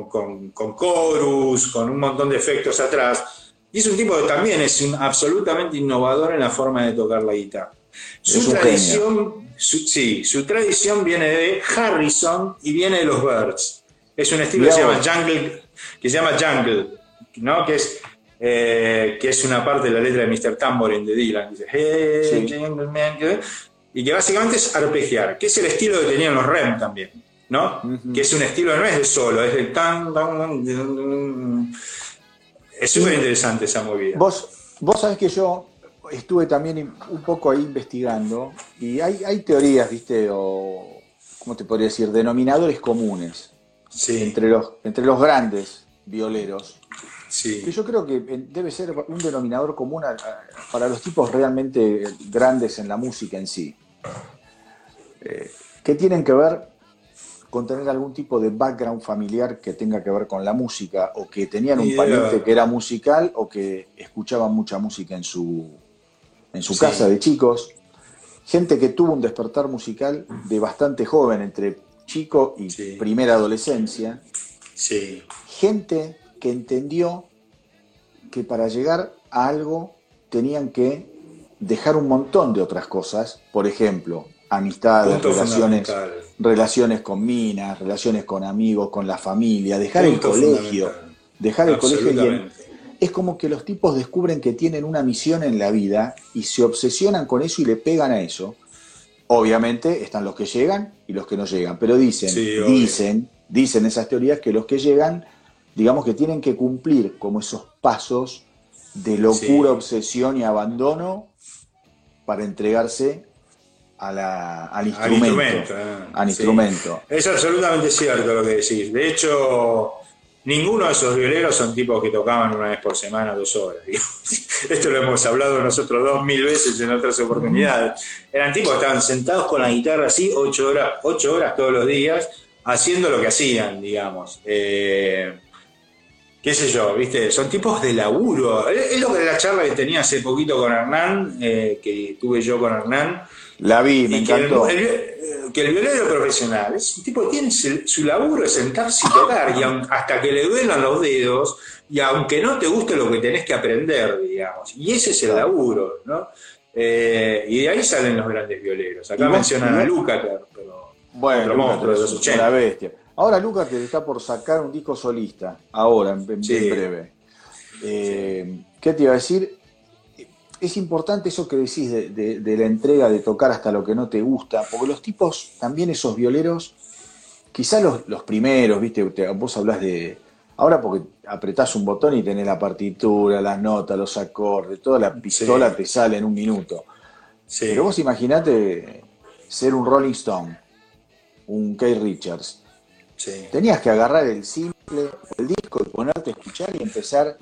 con, con, chorus, con un montón de efectos atrás. Y es un tipo que también es absolutamente innovador en la forma de tocar la guitarra. Su tradición, sí, su tradición viene de Harrison y viene de los Birds. Es un estilo que se llama Jungle, que se llama Jungle, ¿no? Que es eh, que es una parte de la letra de Mr. Tambourine de Dylan, dice, hey, y que básicamente es arpegiar, que es el estilo que tenían los REM también, ¿no? Que es un estilo, no es de solo, es de tan, es súper interesante esa movida. Vos, vos sabés que yo estuve también un poco ahí investigando y hay, hay teorías, ¿viste? O, ¿cómo te podría decir? Denominadores comunes entre, los, entre los grandes violeros. Que yo creo que eh, debe ser un denominador común para los tipos realmente grandes en la música en sí. Eh, que tienen que ver con tener algún tipo de background familiar que tenga que ver con la música, o que tenían un pariente que era musical, o que escuchaban mucha música en su, en su casa de chicos. Gente que tuvo un despertar musical de bastante joven, entre chico y primera adolescencia. Sí. Gente que entendió que para llegar a algo tenían que dejar un montón de otras cosas, por ejemplo, amistades, relaciones, relaciones con minas, relaciones con amigos, con la familia, dejar el colegio, dejar el colegio y es como que los tipos descubren que tienen una misión en la vida y se obsesionan con eso y le pegan a eso. Obviamente están los que llegan y los que no llegan, pero dicen, dicen, dicen esas teorías que los que llegan, digamos que tienen que cumplir como esos pasos de locura, obsesión y abandono para entregarse al instrumento. Al instrumento. Eh. Es absolutamente cierto lo que decís. De hecho, ninguno de esos violeros son tipos que tocaban una vez por semana, dos horas. Esto lo hemos hablado nosotros dos mil veces en otras oportunidades. Eran tipos que estaban sentados con la guitarra así ocho horas, ocho horas todos los días, haciendo lo que hacían, digamos. Eh, qué sé yo, ¿viste? Son tipos de laburo. Es lo que la charla que tenía hace poquito con Hernán, eh, que tuve yo con Hernán. La vi, me encantó. Que el, violero profesional es un tipo que tiene su, laburo es sentarse y tocar, y hasta que le duelan los dedos, y aunque no te guste lo que tenés que aprender, digamos. Y ese es el laburo, ¿no? Eh, y de ahí salen los grandes violeros. Acá mencionan a Lúcater, pero bueno, monstruo de los 80. La bestia. Ahora Lucas te está por sacar un disco solista, ahora, en, breve. Eh, ¿Qué te iba a decir? Es importante eso que decís de, la entrega, de tocar hasta lo que no te gusta, porque los tipos, también esos violeros, quizás los, primeros, viste, vos hablás de... Ahora porque apretás un botón y tenés la partitura, las notas, los acordes, toda la pistola te sale en un minuto. Pero vos imaginate ser un Rolling Stone, un Keith Richards, Tenías que agarrar el simple, el disco y ponerte a escuchar y empezar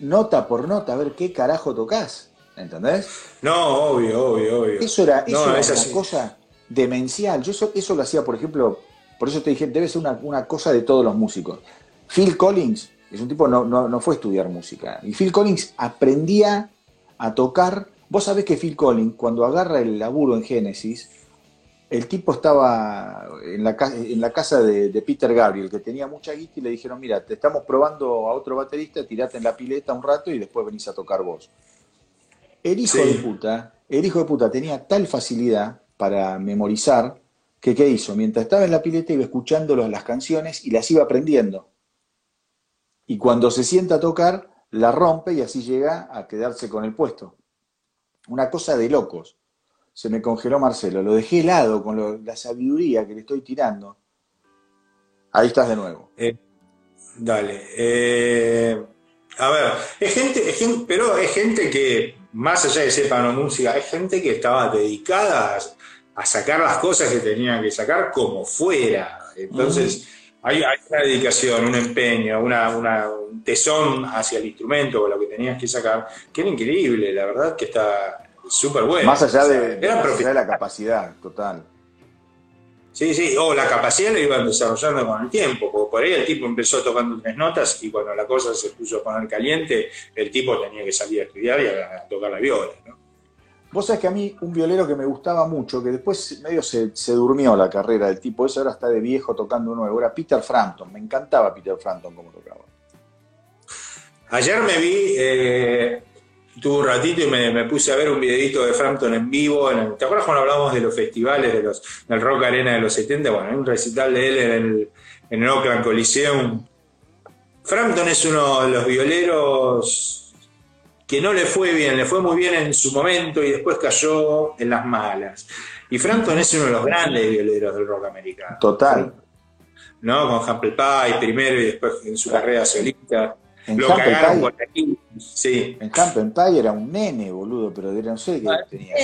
nota por nota a ver qué carajo tocas. ¿Entendés? No, obvio, obvio, obvio. Eso era, una cosa demencial. Yo eso, lo hacía, por ejemplo, por eso te dije, debe ser una, cosa de todos los músicos. Phil Collins es un tipo, no, no, no fue a estudiar música. Y Phil Collins aprendía a tocar. Vos sabés que Phil Collins, cuando agarra el laburo en Génesis, el tipo estaba en la, en la casa de, Peter Gabriel, que tenía mucha guita, y le dijeron, mira, te estamos probando a otro baterista, tirate en la pileta un rato y después venís a tocar vos. El hijo de puta, el hijo de puta tenía tal facilidad para memorizar que ¿qué hizo? Mientras estaba en la pileta iba escuchando las canciones y las iba aprendiendo. Y cuando se sienta a tocar, la rompe y así llega a quedarse con el puesto. Una cosa de locos se me congeló Marcelo. Lo dejé helado con la sabiduría que le estoy tirando. Ahí estás de nuevo. Eh, dale. Eh, a ver, es gente, pero es gente que, más allá de sepan música, es gente que estaba dedicada a, sacar las cosas que tenían que sacar como fuera. Entonces, hay, una dedicación, un empeño, una, un tesón hacia el instrumento o lo que tenías que sacar, que era increíble, la verdad que está, Súper bueno. Más allá, de, de la capacidad, total. Sí, sí, o la capacidad la iban desarrollando con el tiempo, porque por ahí el tipo empezó tocando tres notas y cuando la cosa se puso a poner caliente, el tipo tenía que salir a estudiar y a, tocar la viola, ¿no? Vos sabés que a mí un violero que me gustaba mucho, que después medio se, durmió la carrera del tipo, ese ahora está de viejo tocando nuevo, era Peter Frampton, me encantaba Peter Frampton como tocaba. Ayer me vi eh, tuve un ratito y me, puse a ver un videito de Frampton en vivo. ¿Te acuerdas cuando hablamos de los festivales de los, del Rock Arena de los 70? Bueno, hay un recital de él en el, en el Oakland Coliseum. Frampton es uno de los violeros que no le fue bien, le fue muy bien en su momento y después cayó en las malas. Y Frampton es uno de los grandes violeros del rock americano. Total. ¿No? Con Humble Pie primero y después en su carrera solista. En lo cagaron por aquí. Sí. En Campen Pie era un nene, boludo, pero no sé qué tenía.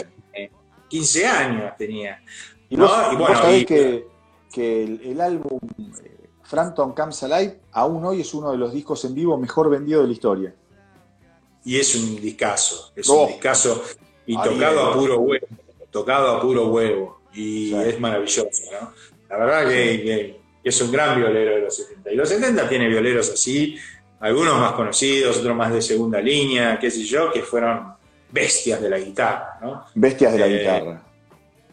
15 años tenía. Y vos, sabés que, el, álbum eh, Frampton Comes Alive aún hoy es uno de los discos en vivo mejor vendido de la historia. Y es un discazo, es un discazo y tocado a puro huevo, tocado a puro huevo. Y es maravilloso, ¿no? La verdad que, es un gran violero de los 70. Y los 70 tiene violeros así, algunos más conocidos, otros más de segunda línea, qué sé yo, que fueron bestias de la guitarra, ¿no? Bestias de la eh, guitarra.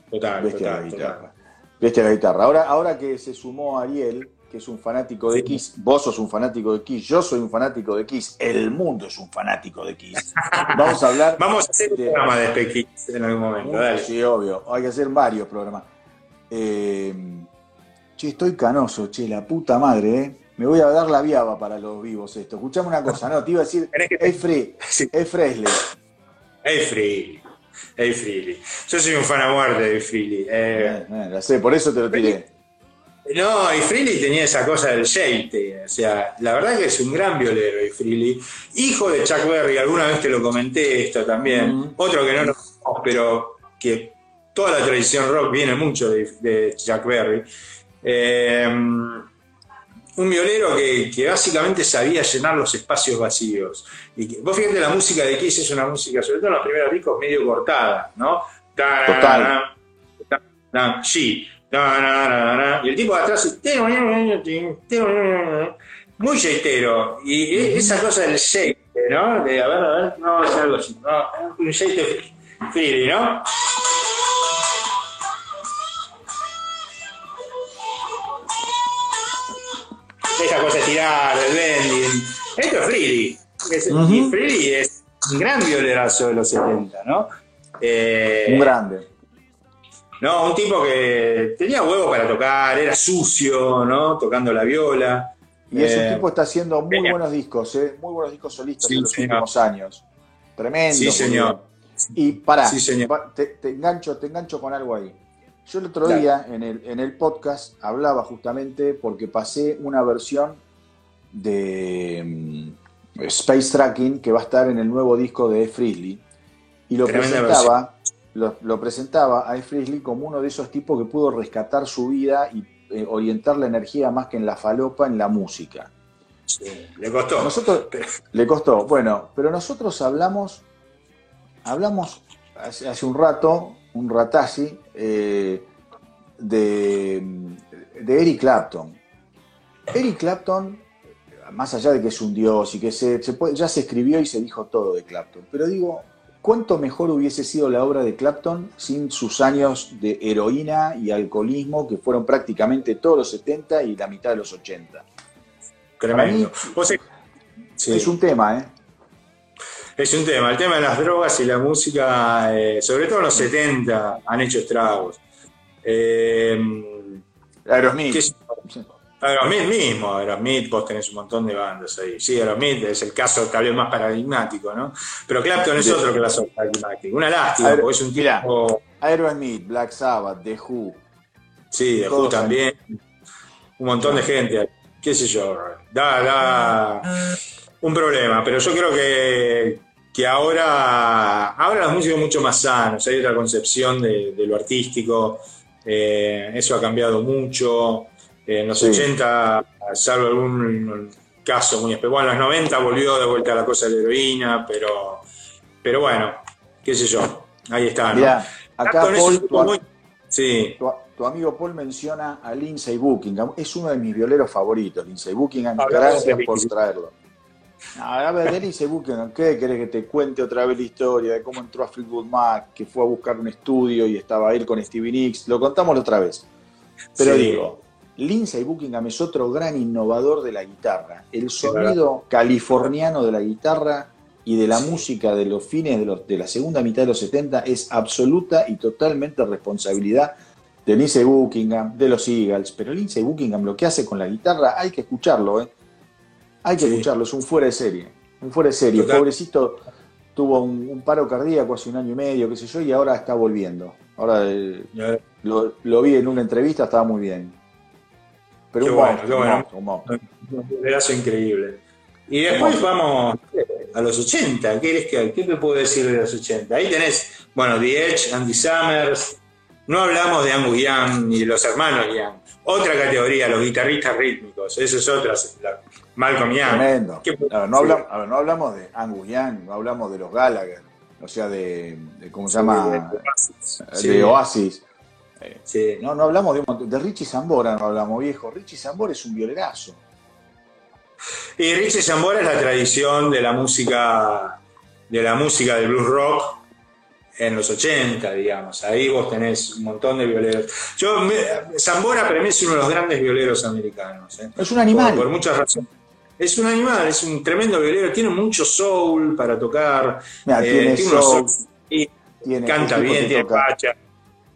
Total, Bestias total, de la guitarra. Bestias de la guitarra. Ahora, ahora que se sumó Ariel, que es un fanático de Kiss, vos sos un fanático de Kiss, yo soy un fanático de Kiss, el mundo es un fanático de Kiss. Vamos a hablar. Vamos a hacer un programa de Kiss en algún momento, dale. Sí, obvio, hay que hacer varios programas. Eh, che, estoy canoso, che, la puta madre, ¿eh? Me voy a dar la viaba para los vivos esto. Escuchame una cosa, no, te iba a decir, es free, es Fresley. Es free. Hey Freely. Yo soy un fan a muerte de Freely. Eh, eh, sé, por eso te lo tiré. No, y Freely tenía esa cosa del shake, o sea, la verdad que es un gran violero, y Freely. Hijo de Chuck Berry, alguna vez te lo comenté esto también. Otro que no lo pero que toda la tradición rock viene mucho de, Chuck Berry. Eh, un violero que, básicamente sabía llenar los espacios vacíos. Y vos fíjate, la música de Kiss es una música, sobre todo en los primeros discos, medio cortada, ¿no? Total. Sí. Y el tipo de atrás, muy sheitero. Y esa cosa del shake, ¿no? De, a ver, a ver, no, es algo así, ¿no? Un shake free, ¿no? Esa cosa de tirar, el bending. Esto es Freely. Y Freely es un gran violerazo de los 70, ¿no? Eh, un grande. No, un tipo que tenía huevo para tocar, era sucio, ¿no? Tocando la viola. Y ese eh, tipo está haciendo muy buenos discos, ¿eh? muy buenos discos solistas en los últimos años. Tremendo. Sí, señor. Y pará, te, engancho, te engancho con algo ahí. Yo el otro día en el, en el podcast hablaba justamente porque pasé una versión de mm, Space Tracking que va a estar en el nuevo disco de E. y lo presentaba, lo, presentaba a E. Frizzly como uno de esos tipos que pudo rescatar su vida y eh, orientar la energía más que en la falopa, en la música. le costó. Nosotros, le costó. Bueno, pero nosotros hablamos, hablamos hace, hace un rato un ratazzi eh, de, Eric Clapton. Eric Clapton, más allá de que es un dios y que se, ya se escribió y se dijo todo de Clapton, pero digo, ¿cuánto mejor hubiese sido la obra de Clapton sin sus años de heroína y alcoholismo que fueron prácticamente todos los 70 y la mitad de los 80? Tremendo. Es un tema, ¿eh? Es un tema, el tema de las drogas y la música, eh, sobre todo en los 70, han hecho estragos. Eh, Aerosmith. Aerosmith mismo, Aerosmith, vos tenés un montón de bandas ahí. Sí, Aerosmith es el caso tal vez más paradigmático, ¿no? Pero Clapton es otro que otro paradigmático. Una lástima, porque es un tipo... Aerosmith, Black Sabbath, The Who. Sí, The Who también. Un montón de gente, qué sé yo. Da, da un problema, pero yo creo que, que ahora, ahora la música es mucho más sana, hay otra concepción de, lo artístico, eh, eso ha cambiado mucho. en los 80, salvo algún caso muy especial, bueno, en los 90 volvió de vuelta a la cosa de la heroína, pero, pero bueno, qué sé yo, ahí está. ¿no? acá Paul, tu, sí. tu, amigo Paul menciona a Lindsay Buckingham, es uno de mis violeros favoritos, Lindsay Buckingham, gracias por traerlo. A ver, Denise Buchanan, ¿qué querés que te cuente otra vez la historia de cómo entró a Fleetwood Mac, que fue a buscar un estudio y estaba él con Stevie Nicks? Lo contamos otra vez. Pero digo, Lindsay Buckingham es otro gran innovador de la guitarra. El sonido californiano de la guitarra y de la música de los fines de, de, la segunda mitad de los 70 es absoluta y totalmente responsabilidad de Lindsay Buckingham, de los Eagles. Pero Lindsay Buckingham lo que hace con la guitarra hay que escucharlo, ¿eh? Hay que escucharlo, es un fuera de serie. Un fuera de serie. Pobrecito tuvo un, paro cardíaco hace un año y medio, qué sé yo, y ahora está volviendo. Ahora eh, lo, vi en una entrevista, estaba muy bien. Pero un bueno, Un increíble. Y después vamos a los 80. ¿Qué, que, ¿Qué te puedo decir de los 80? Ahí tenés, bueno, The Edge, Andy Summers. No hablamos de Angus Young ni de los hermanos Young. Otra categoría, los guitarristas rítmicos. Eso es otra. Malcolm Young. Tremendo. no, hablamos, no hablamos de Angus Young, no hablamos de los Gallagher, o sea, de, ¿cómo se llama? De Oasis. Eh, no, no hablamos de, de Richie Zambora, no hablamos, viejo. Richie Zambora es un violerazo. Y Richie Zambora es la tradición de la música, de la música del blues rock, en los 80, digamos. Ahí vos tenés un montón de violeros. Yo, Zambora para mí es uno de los grandes violeros americanos. ¿eh? Es un animal. Por, muchas razones. Es un animal, es un tremendo violero, tiene mucho soul para tocar. tiene, soul, y canta bien, tiene pacha.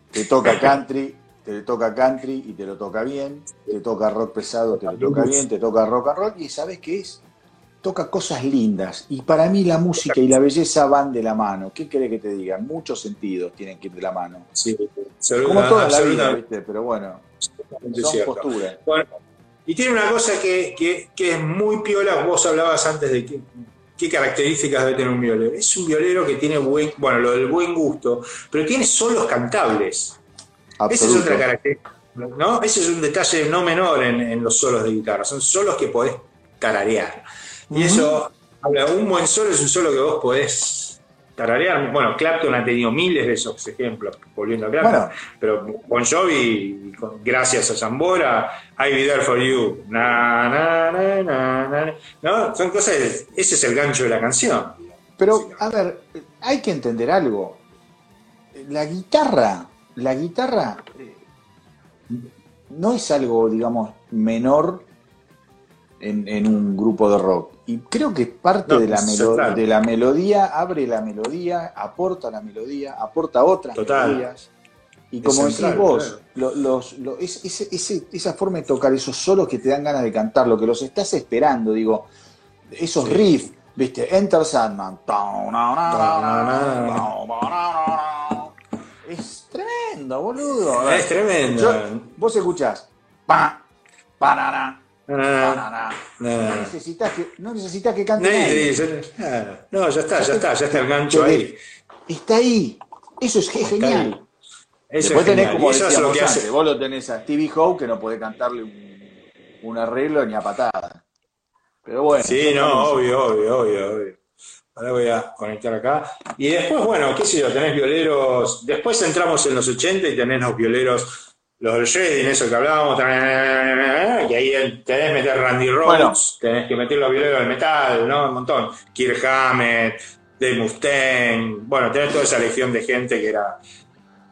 Te toca country, te toca country y te lo toca bien, te toca rock pesado, te lo toca bien, te toca rock and roll y ¿sabes qué es? Toca cosas lindas y para mí la música y la belleza van de la mano. ¿Qué querés que te diga? Muchos sentidos tienen que ir de la mano. Sí, Como toda la vida, ¿viste? Pero bueno, son posturas. Y tiene una cosa que, es muy piola, vos hablabas antes de que, qué características debe tener un violero. Es un violero que tiene buen, bueno, lo del buen gusto, pero tiene solos cantables. Esa es otra característica. ¿no? Ese es un detalle no menor en, los solos de guitarra. Son solos que podés tararear. Y eso, habla, un buen solo es un solo que vos podés tararear. Bueno, Clapton ha tenido miles de esos ejemplos, volviendo a Clapton. Pero Bon Jovi, gracias a Zambora, I Be There For You, ¿no? Son cosas, ese es el gancho de la canción. Pero, a ver, hay que entender algo. La guitarra la guitarra eh, no es algo, digamos, menor en, un grupo de rock. Y creo que es parte de, la de la melodía, abre la melodía, aporta la melodía, aporta otras melodías. Y como decís vos, esa forma de tocar esos solos que te dan ganas de cantar, lo que los estás esperando, digo, esos riffs, ¿viste? Enter Sandman. Es tremendo, boludo. Es tremendo. vos escuchás. Pa, No necesitas que, no necesitas que cante. No, ya está, ya está, ya está el gancho ahí. Está ahí. Eso es genial. Eso Después tenés, como decíamos lo que hace. vos lo tenés a Stevie Howe que no puede cantarle un, un arreglo ni a patada. Pero bueno. Sí, no, obvio, obvio, obvio, obvio. Ahora voy a conectar acá. Y después, bueno, qué sé yo, tenés violeros. Después entramos en los 80 y tenés los violeros, los del en eso que hablábamos, que ahí tenés que meter Randy Rhodes, tenés que meter los violeros del metal, ¿no? Un montón. Kirk Hammett, Dave Mustaine. Bueno, tenés toda esa legión de gente que era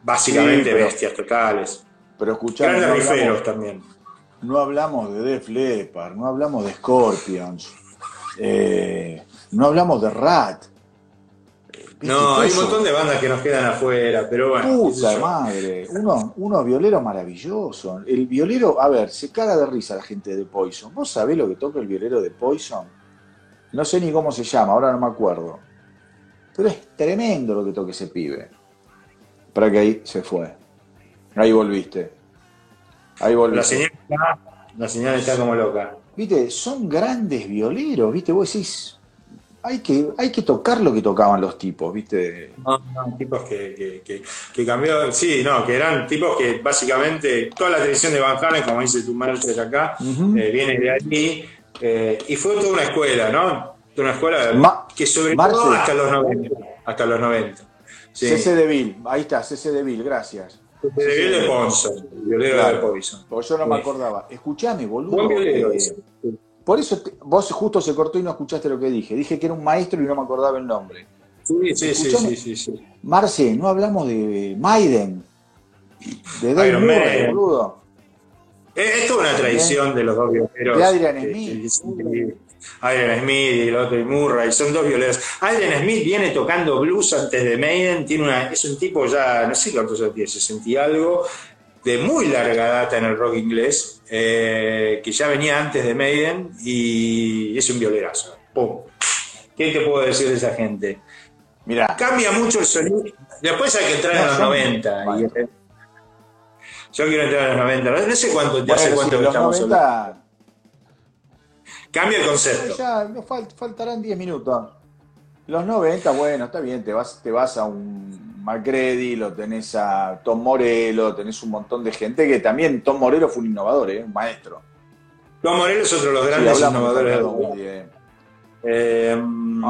básicamente bestias totales. Pero escuchá. Grandes no también. No hablamos de Def Leppard, no hablamos de Scorpions. Eh, no hablamos de Rat. No, hay un montón de bandas que nos quedan afuera, pero bueno. Puta madre, uno, unos violeros maravillosos. El violero, a ver, se caga de risa la gente de Poison. ¿Vos sabés lo que toca el violero de Poison? No sé ni cómo se llama, ahora no me acuerdo. Pero es tremendo lo que toca ese pibe. Para que ahí se fue. Ahí volviste. Ahí volviste. La señal está, la señal está como loca. Viste, son grandes violeros, viste, vos decís, hay que, hay que tocar lo que tocaban los tipos, ¿viste? No, no tipos que, que, que, cambió, sí, no, que eran tipos que básicamente toda la tradición de Van Halen, como dice tu manager acá, eh, viene de allí, eh, y fue toda una escuela, ¿no? Toda una escuela que sobre todo hasta los 90. Hasta los 90. Sí. CC DeVille, ahí está, CC DeVille, gracias. CC DeVille de Poison, violero de Poison. Porque yo no me acordaba. Escuchame, boludo. Buen violero, eh, por eso vos justo se cortó y no escuchaste lo que dije. Dije que era un maestro y no me acordaba el nombre. Sí, sí, sí, sí, sí, Marce, no hablamos de Maiden. De Dave Murray, boludo. Es, toda una tradición de los dos violeros. De Adrian Smith. Adrian Smith y el otro y Murray, son dos violeros. Adrian Smith viene tocando blues antes de Maiden, tiene una, es un tipo ya, no sé cuántos años tiene, 60 y algo, de muy larga data en el rock inglés, eh, que ya venía antes de Maiden y es un violerazo. ¿Qué te puedo decir de esa gente? Mira, cambia mucho el sonido. Después hay que entrar en los 90. yo quiero entrar en los 90. No sé cuánto, ya sé cuánto estamos 90... Cambia el concepto. Ya faltarán 10 minutos. Los 90, bueno, está bien, te vas, te vas a un Macready, lo tenés a Tom Morello, tenés un montón de gente que también Tom Morello fue un innovador, ¿eh? un maestro. Tom Morello es otro de los grandes innovadores del eh,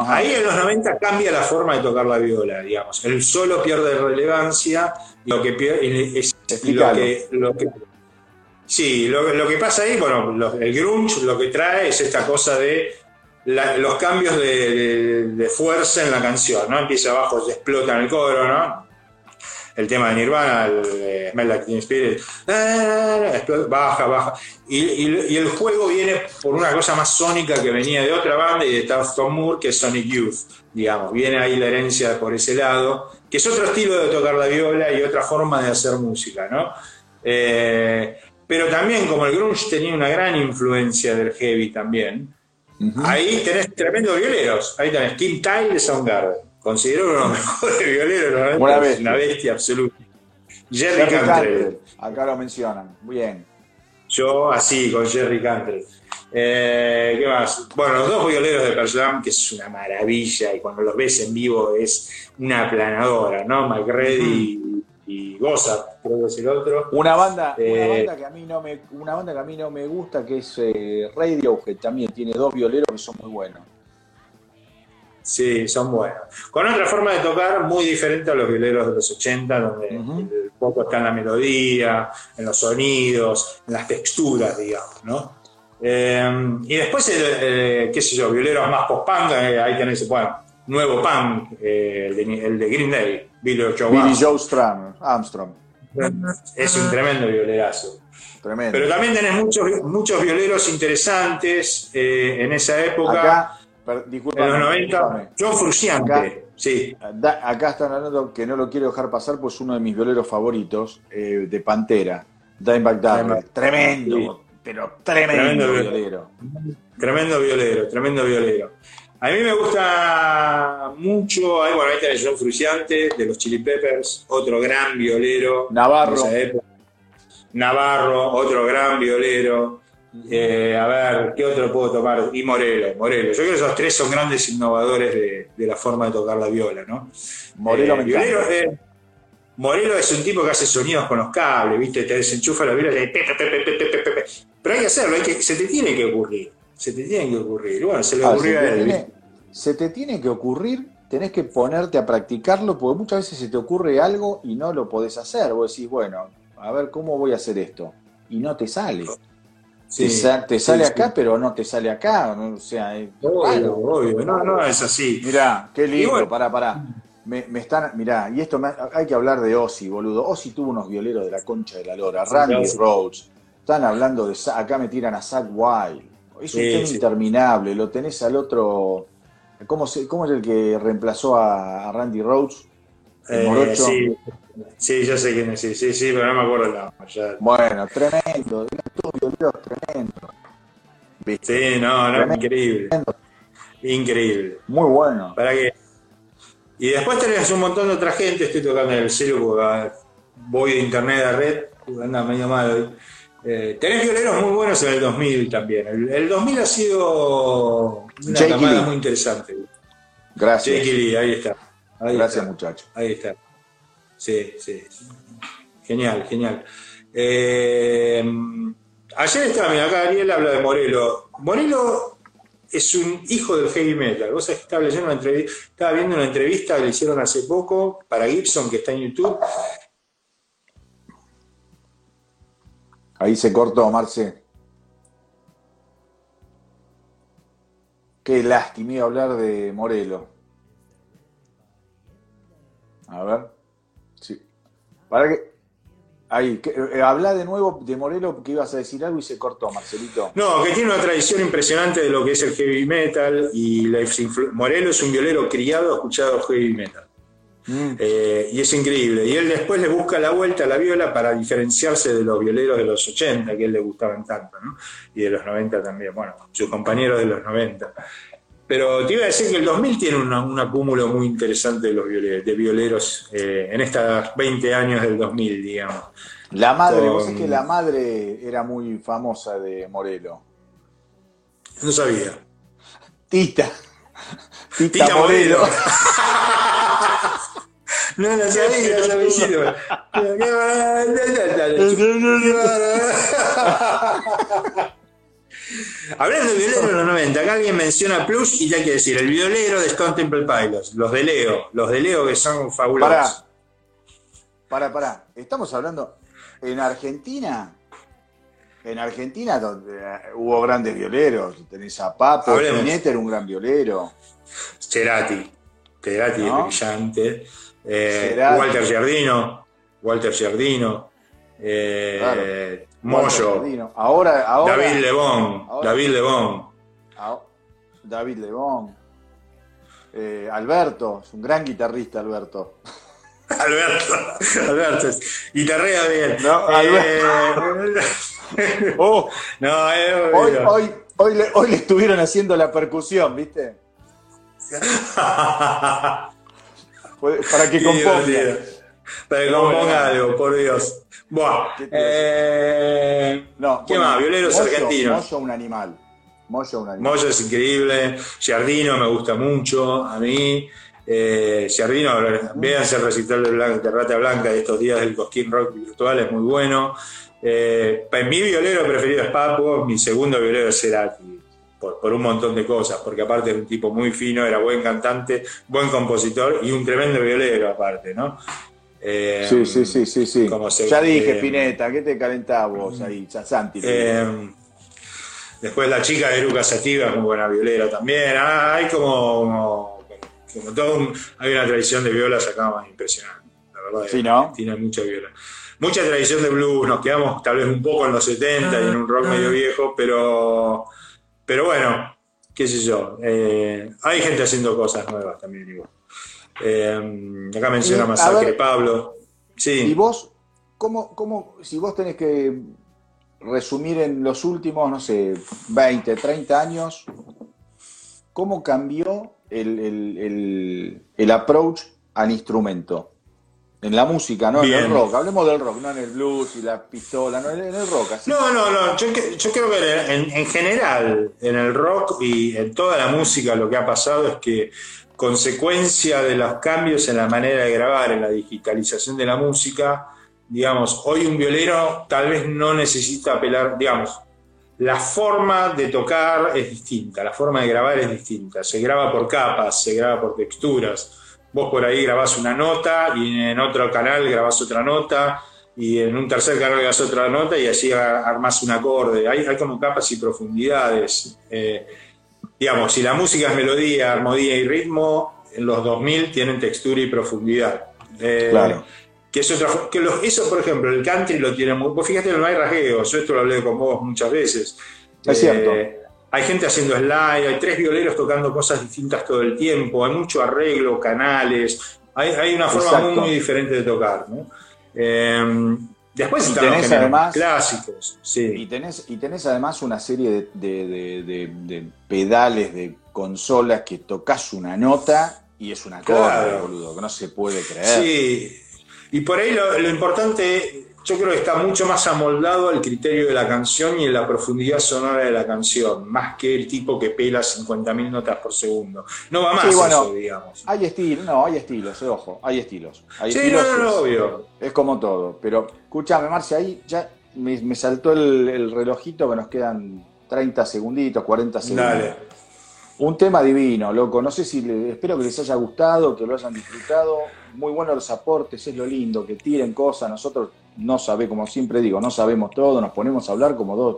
ahí en los 90 cambia la forma de tocar la viola, digamos. El solo pierde relevancia, lo que pierde es lo que, lo que, sí, lo, que pasa ahí, bueno, el grunge lo que trae es esta cosa de los cambios de, fuerza en la canción, ¿no? Empieza abajo, se explota en el coro, ¿no? El tema de Nirvana, el eh, Smell Like Spirit, baja, baja. Y, el juego viene por una cosa más sónica que venía de otra banda y de Tom Moore, que es Sonic Youth, digamos. Viene ahí la herencia por ese lado, que es otro estilo de tocar la viola y otra forma de hacer música, ¿no? Eh, pero también, como el grunge tenía una gran influencia del heavy también, Ahí tenés tremendos violeros. Ahí tenés Kim Tyle de Soundgarden. Considero uno de los mejores violeros. Una bestia. Una bestia absoluta. Jerry, Cantrell. Acá lo mencionan. Muy bien. Yo así, con Jerry Cantrell. Eh, ¿Qué más? Bueno, los dos violeros de Pearl que es una maravilla y cuando los ves en vivo es una aplanadora, ¿no? McReady y Goza, creo que es el otro. Una banda, una eh, banda que a mí no me, una banda que a mí no me gusta, que es eh, Radio, que también tiene dos violeros que son muy buenos. Sí, son buenos. Con otra forma de tocar muy diferente a los violeros de los 80, donde el poco está en la melodía, en los sonidos, en las texturas, digamos, ¿no? Eh, y después, qué sé yo, violeros más post-punk, ahí tenés, bueno, nuevo punk, el de Green Day, Billy Joe, Armstrong. Es un tremendo violerazo. Tremendo. Pero también tenés muchos, muchos violeros interesantes eh, en esa época. Acá, en los 90, John Frusciante. sí. acá están hablando que no lo quiero dejar pasar, pues uno de mis violeros favoritos, eh, de Pantera, Dimebag Darrell. Tremendo, pero tremendo, tremendo violero. Tremendo violero, tremendo violero. A mí me gusta mucho, bueno, ahí tenés John Fruciante de los Chili Peppers, otro gran violero. Navarro. Navarro, otro gran violero. Eh, a ver, ¿qué otro puedo tomar? Y Morelo, Morelo. Yo creo que esos tres son grandes innovadores de, la forma de tocar la viola, ¿no? Morelo eh, me eh, Morelo es un tipo que hace sonidos con los cables, ¿viste? Te desenchufa la viola y Pero hay que hacerlo, hay que, se te tiene que ocurrir. Se te tiene que ocurrir. Bueno, se le ah, ocurrió a él se te tiene que ocurrir, tenés que ponerte a practicarlo, porque muchas veces se te ocurre algo y no lo podés hacer. Vos decís, bueno, a ver cómo voy a hacer esto. Y no te sale. te, sale acá, pero no te sale acá. O sea, obvio, No, no es así. Mirá, qué lindo, pará, pará. Me, están, mirá, y esto hay que hablar de Ozzy, boludo. Ozzy tuvo unos violeros de la concha de la lora, Randy Rhodes. Están hablando de, acá me tiran a Zack Wild. Es un tema interminable, lo tenés al otro, ¿Cómo, es el que reemplazó a, Randy Rhodes? Eh, sí, sí, ya sé quién es, sí, sí, pero no me acuerdo el nombre. Bueno, tremendo, todos tremendo. Sí, no, no, increíble. Increíble. Muy bueno. ¿Para qué? Y después tenés un montón de otra gente, estoy tocando en el celu porque voy de internet a red, anda medio mal hoy. Eh, tenés violeros muy buenos en el 2000 también. El, 2000 ha sido una camada muy interesante. Gracias. Jake Lee, ahí está. Gracias, muchachos. Ahí está. Sí, sí. Genial, genial. Eh, ayer estaba, mira, acá Ariel habla de Morelo. Morelo es un hijo del heavy metal. Vos sabés que estaba, leyendo una entrevista, estaba viendo una entrevista que le hicieron hace poco para Gibson, que está en YouTube, Ahí se cortó, Marce. Qué lástima hablar de Morelo. A ver. Sí. Para que. Ahí, eh, habla de nuevo de Morelo que ibas a decir algo y se cortó, Marcelito. No, que tiene una tradición impresionante de lo que es el heavy metal y la, Morelo es un violero criado, escuchado heavy metal. Mm. Eh, y es increíble. Y él después le busca la vuelta a la viola para diferenciarse de los violeros de los 80, que a él le gustaban tanto, ¿no? Y de los 90 también, bueno, sus compañeros de los 90. Pero te iba a decir que el 2000 tiene un acúmulo muy interesante de, los violeros, de violeros eh, en estos 20 años del 2000, digamos. La madre, vos sabés que la madre era muy famosa de Morelo. No sabía. Tita. Tita, Morelo. No lo sabía, no lo Hablando de violero de los 90, acá alguien menciona Plus y ya hay que decir, el violero de Stone Temple Pilots, los de Leo, los de Leo que son fabulosos. Para, para, Estamos hablando en Argentina. en Argentina donde eh, hubo grandes violeros. Tenés a Papo, Spinetta era un gran violero. Cerati, Cerati brillante. Eh, Walter Giardino, Walter Giardino. Eh, Moyo. Ahora, ahora, David Lebón. David Lebón. David Lebón. Eh, Alberto, es un gran guitarrista, Alberto. Alberto, Alberto, guitarrea bien. No, Alberto. Oh. no, eh, hoy, hoy, hoy, le, hoy, le, estuvieron haciendo la percusión, ¿viste? Para que componga. Para que componga algo, por Dios. Buah. Eh, no, ¿Qué más? Violeros argentinos. Moyo un animal. Moyo un animal. Moyo es increíble. Giardino me gusta mucho. A mí. Eh, Giardino, véanse el recital de, de, Rata Blanca de estos días del Cosquín Rock virtual, es muy bueno. Eh, mi violero preferido es Papo, mi segundo violero es Cerati, por, por, un montón de cosas, porque aparte era un tipo muy fino, era buen cantante, buen compositor y un tremendo violero aparte, ¿no? Eh, sí, sí, sí, sí, sí. ya dije, Pineta, ¿qué te calentás vos ahí? Chasanti. Eh, después la chica de Lucas Sativa es muy buena violera también. Ah, hay como, como, todo hay una tradición de violas acá más impresionante. La verdad, sí, ¿no? tiene mucha viola. Mucha tradición de blues, nos quedamos tal vez un poco en los 70 y en un rock medio viejo, pero, pero bueno, qué sé yo. Eh, hay gente haciendo cosas nuevas también, igual. Eh, acá menciona Masacre Pablo. Sí. ¿Y vos, cómo, cómo, si vos tenés que resumir en los últimos, no sé, 20, 30 años, cómo cambió el, el, approach al instrumento? En la música, no en el rock. Hablemos del rock, no en el blues y la pistola, no en el rock. No, no, no. Yo, yo creo que en, en, general, en el rock y en toda la música, lo que ha pasado es que consecuencia de los cambios en la manera de grabar, en la digitalización de la música, digamos, hoy un violero tal vez no necesita apelar, digamos, la forma de tocar es distinta, la forma de grabar es distinta, se graba por capas, se graba por texturas. Vos por ahí grabás una nota y en otro canal grabás otra nota y en un tercer canal grabás otra nota y así armás un acorde. Hay, hay como capas y profundidades. Eh, digamos, si la música es melodía, armonía y ritmo, en los 2000 tienen textura y profundidad. Eh, claro. Que, es otra, que eso, por ejemplo, el country lo tiene muy. Vos fíjate, no hay rasgueos, yo esto lo hablé con vos muchas veces. Es cierto. Hay gente haciendo slide, hay tres violeros tocando cosas distintas todo el tiempo, hay mucho arreglo, canales, hay, una forma muy, diferente de tocar. ¿no? Eh, Después y tenés además, clásicos. Sí. Y, tenés, y tenés además una serie de, pedales, de consolas que tocas una nota y es una cosa, boludo, que no se puede creer. Sí. Y por ahí lo importante yo creo que está mucho más amoldado al criterio de la canción y en la profundidad sonora de la canción, más que el tipo que pela 50.000 notas por segundo. No va más eso, digamos. Hay estilos, no, hay estilos, eh, ojo, hay estilos. sí, no, no, es, obvio. Es como todo, pero escúchame, Marcia, ahí ya me, saltó el, relojito que nos quedan 30 segunditos, 40 segundos. Dale. Un tema divino, loco. No sé si le, espero que les haya gustado, que lo hayan disfrutado. Muy buenos los aportes, es lo lindo, que tiren cosas. Nosotros no sabe, como siempre digo, no sabemos todo, nos ponemos a hablar como dos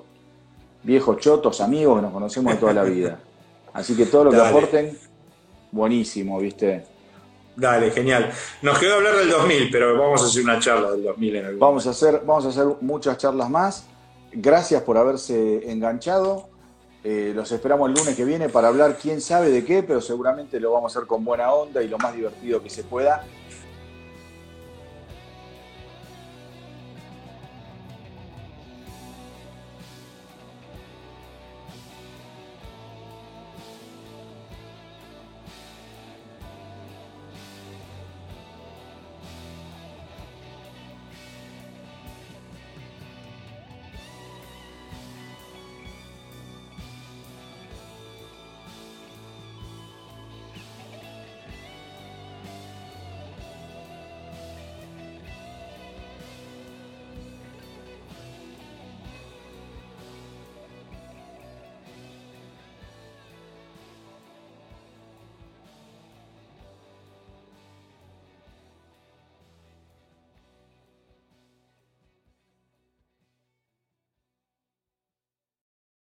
viejos chotos, amigos que nos conocemos de toda la vida. Así que todo lo que aporten, buenísimo, ¿viste? Dale, genial. Nos quedó hablar del 2000, pero vamos a hacer una charla del 2000 en vamos a hacer Vamos a hacer muchas charlas más. Gracias por haberse enganchado. Eh, los esperamos el lunes que viene para hablar quién sabe de qué, pero seguramente lo vamos a hacer con buena onda y lo más divertido que se pueda.